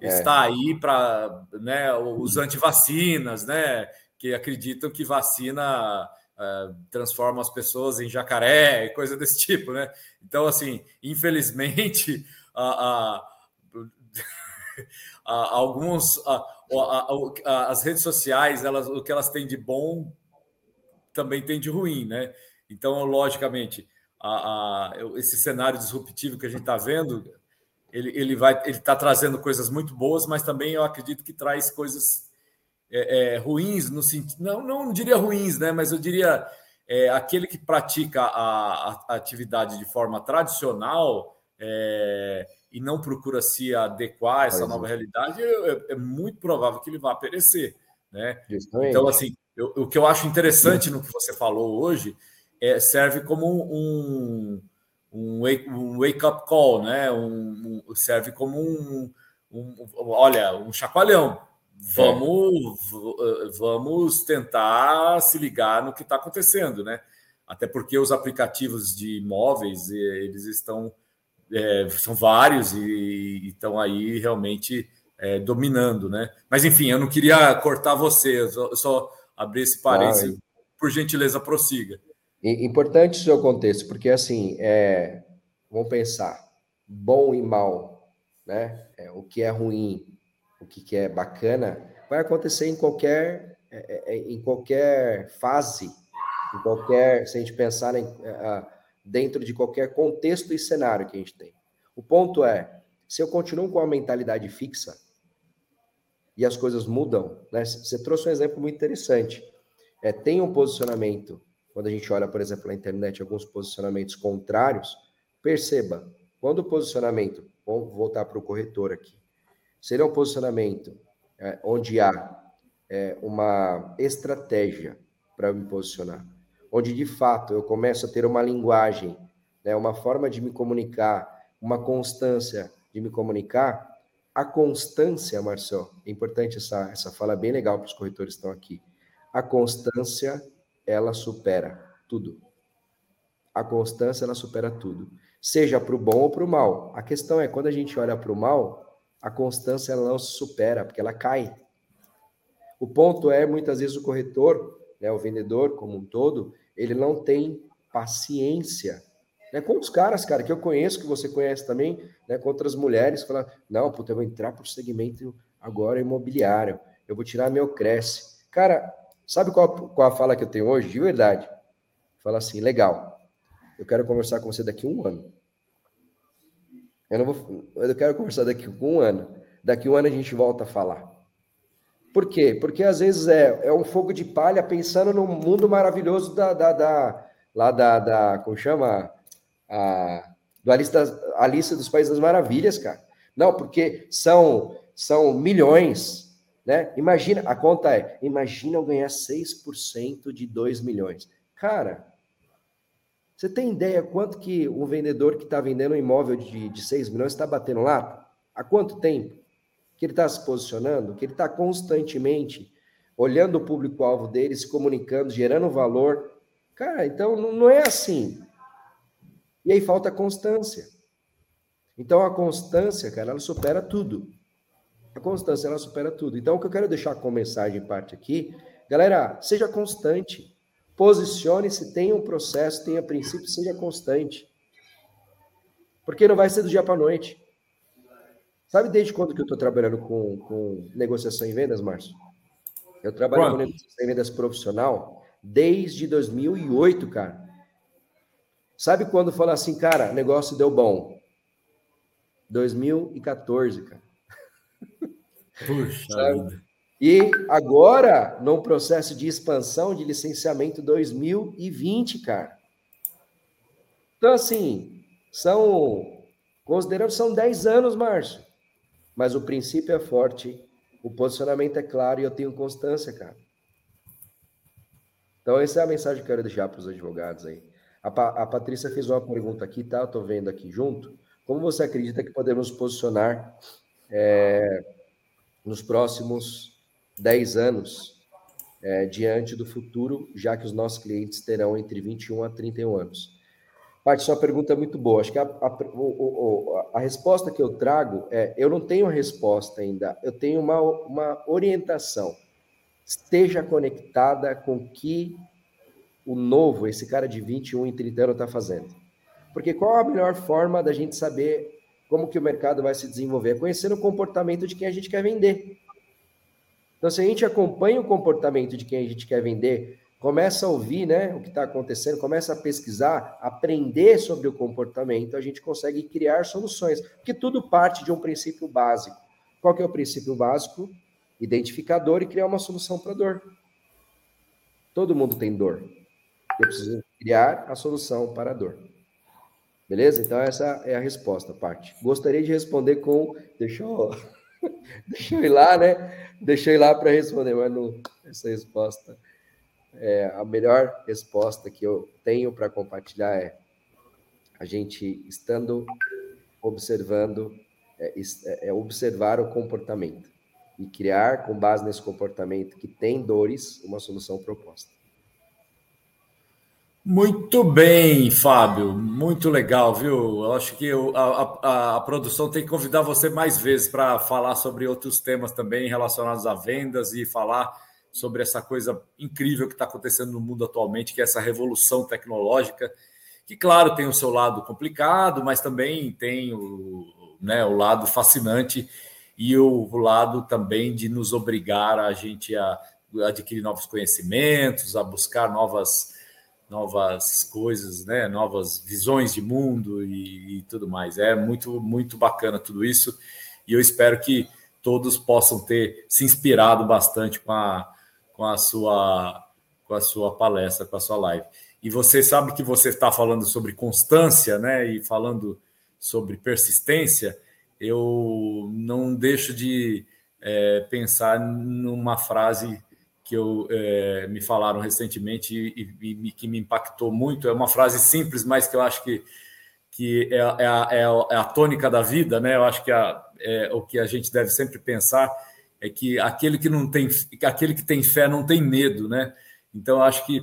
É. está aí para né, os antivacinas, né, que acreditam que vacina transforma as pessoas em jacaré e coisa desse tipo, né? Então, assim, infelizmente, a, a, a alguns as redes sociais, elas, o que elas têm de bom também tem de ruim, né? Então, logicamente, esse cenário disruptivo que a gente está vendo ele, ele vai ele está trazendo coisas muito boas, mas também eu acredito que traz coisas é, é, ruins no sentido não, não diria ruins, né? Mas eu diria é, aquele que pratica a, a, atividade de forma tradicional é, e não procura se adequar a essa nova realidade, é, é, é, muito provável que ele vá perecer, né? Justamente. Então, assim, eu, o que eu acho interessante no que você falou hoje é serve como um um wake, um wake up call, né? Um, um, serve como um, um, olha, um chacoalhão. Vamos, é. vamos tentar se ligar no que está acontecendo, né? Até porque os aplicativos de imóveis, eles estão, é, são vários e estão aí realmente é, dominando, né? Mas enfim, eu não queria cortar você, eu só, eu só abri esse parênteses, por gentileza, prossiga. Importante o seu contexto, porque assim, é, vamos pensar, bom e mal, né? É, o que é ruim, o que é bacana, vai acontecer em qualquer, é, é, em qualquer fase, em qualquer, se a gente pensar em, dentro de qualquer contexto e cenário que a gente tem. O ponto é, se eu continuo com a mentalidade fixa e as coisas mudam, né? Você trouxe um exemplo muito interessante. É, tem um posicionamento quando a gente olha, por exemplo, na internet, alguns posicionamentos contrários, perceba, quando o posicionamento, vamos voltar para o corretor aqui, seria um posicionamento é, onde há é, uma estratégia para me posicionar, onde de fato eu começo a ter uma linguagem, né, uma forma de me comunicar, uma constância de me comunicar, a constância, Marcelo, é importante essa, essa fala bem legal para os corretores que estão aqui. A constância ela supera tudo. A constância, ela supera tudo. Seja para o bom ou para o mal. A questão é, quando a gente olha para o mal, a constância ela não se supera, porque ela cai. O ponto é, muitas vezes, o corretor, né, o vendedor como um todo, ele não tem paciência. Né? Quantos caras, cara, que eu conheço, que você conhece também, né, com outras mulheres, falam, não, puta, eu vou entrar para o segmento agora imobiliário, eu vou tirar meu cresce. Cara, Sabe qual, qual a fala que eu tenho hoje? De verdade. Fala assim, legal. Eu quero conversar com você daqui a um ano. Eu não vou. Eu quero conversar daqui a um ano. Daqui a um ano a gente volta a falar. Por quê? Porque às vezes é, é um fogo de palha pensando no mundo maravilhoso da, da, da lá da, da como chama? A, do Alice, das, Alice dos Países das Maravilhas, cara. Não, porque são, são milhões, né? Imagina, a conta é, imagina eu ganhar 6% de 2 milhões. Cara, você tem ideia quanto que um vendedor que está vendendo um imóvel de, de 6 milhões está batendo lá? Há quanto tempo que ele está se posicionando? Que ele está constantemente olhando o público-alvo dele, se comunicando, gerando valor. Cara, então não é assim. E aí falta constância. Então a constância, cara, ela supera tudo. A constância, ela supera tudo. Então, o que eu quero deixar como mensagem parte aqui, galera, seja constante. Posicione-se, tenha um processo, tenha princípio, seja constante. Porque não vai ser do dia para noite. Sabe desde quando que eu estou trabalhando com, com negociação e vendas, Márcio? Eu trabalho Quanto? com negociação e vendas profissional desde 2008, cara. Sabe quando fala assim, cara, negócio deu bom? 2014, cara. Puxa vida. E agora, num processo de expansão de licenciamento 2020, cara. Então, assim, são, considerando, são 10 anos, Márcio. Mas o princípio é forte, o posicionamento é claro e eu tenho constância, cara. Então, essa é a mensagem que eu quero deixar para os advogados aí. A, pa a Patrícia fez uma pergunta aqui, tá? Eu tô vendo aqui junto. Como você acredita que podemos posicionar é, nos próximos 10 anos, é, diante do futuro, já que os nossos clientes terão entre 21 a 31 anos. Parte, sua pergunta é muito boa. Acho que a, a, a, resposta que eu trago é: eu não tenho resposta ainda, eu tenho uma, uma orientação. Esteja conectada com o que o novo, esse cara de 21 e 30 anos, está fazendo. Porque qual a melhor forma da gente saber como que o mercado vai se desenvolver, é conhecendo o comportamento de quem a gente quer vender. Então, se a gente acompanha o comportamento de quem a gente quer vender, começa a ouvir né, o que está acontecendo, começa a pesquisar, aprender sobre o comportamento, a gente consegue criar soluções, porque tudo parte de um princípio básico. Qual que é o princípio básico? Identificador e criar uma solução para dor. Todo mundo tem dor. Eu preciso criar a solução para a dor. Beleza? Então, essa é a resposta, parte. Gostaria de responder com. Deixa eu, deixa eu ir lá, né? Deixa eu ir lá para responder, mas não, essa resposta. É, a melhor resposta que eu tenho para compartilhar é a gente estando observando, é, é, é observar o comportamento. e criar, com base nesse comportamento que tem dores, uma solução proposta. Muito bem, Fábio. Muito legal, viu? Eu acho que a, a, a produção tem que convidar você mais vezes para falar sobre outros temas também relacionados a vendas e falar sobre essa coisa incrível que está acontecendo no mundo atualmente, que é essa revolução tecnológica, que, claro, tem o seu lado complicado, mas também tem o, né, o lado fascinante e o lado também de nos obrigar a gente a adquirir novos conhecimentos, a buscar novas novas coisas, né? novas visões de mundo e, e, tudo mais. É muito, muito bacana tudo isso. E eu espero que todos possam ter se inspirado bastante com a, com a, sua, com a sua palestra, com a sua live. E você sabe que você está falando sobre constância, né? E falando sobre persistência, eu não deixo de é, pensar numa frase que eu, é, me falaram recentemente e, e, que me impactou muito. É uma frase simples, mas que eu acho que, que é, é, a, é, a, é tônica da vida, né? Eu acho que a, é, o que a gente deve sempre pensar é que aquele que não tem, aquele que tem fé não tem medo, né? Então eu acho que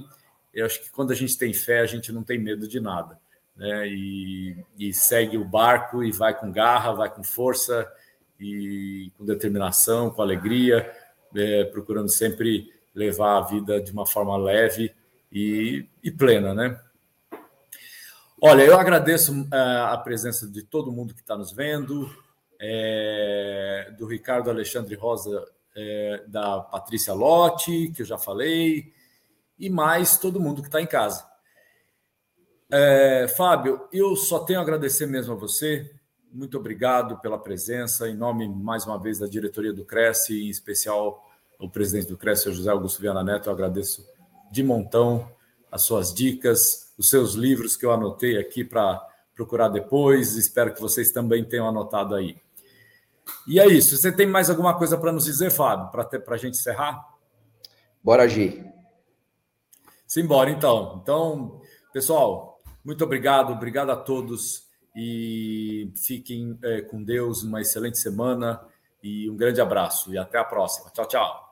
eu acho que quando a gente tem fé a gente não tem medo de nada, né? E, e segue o barco e vai com garra, vai com força e com determinação, com alegria é, procurando sempre levar a vida de uma forma leve e, e plena, né? Olha, eu agradeço uh, a presença de todo mundo que está nos vendo, é, do Ricardo Alexandre Rosa, é, da Patrícia Lotti, que eu já falei, e mais todo mundo que está em casa. É, Fábio, eu só tenho a agradecer mesmo a você. Muito obrigado pela presença, em nome, mais uma vez, da diretoria do Cresce, em especial o presidente do Cresce, José Augusto Viana Neto. Eu agradeço de montão as suas dicas, os seus livros que eu anotei aqui para procurar depois. Espero que vocês também tenham anotado aí. E é isso. Você tem mais alguma coisa para nos dizer, Fábio, para a gente encerrar? Bora agir. Simbora, então. Então, pessoal, muito obrigado. Obrigado a todos e fiquem é, com Deus, uma excelente semana e um grande abraço e até a próxima. Tchau, tchau.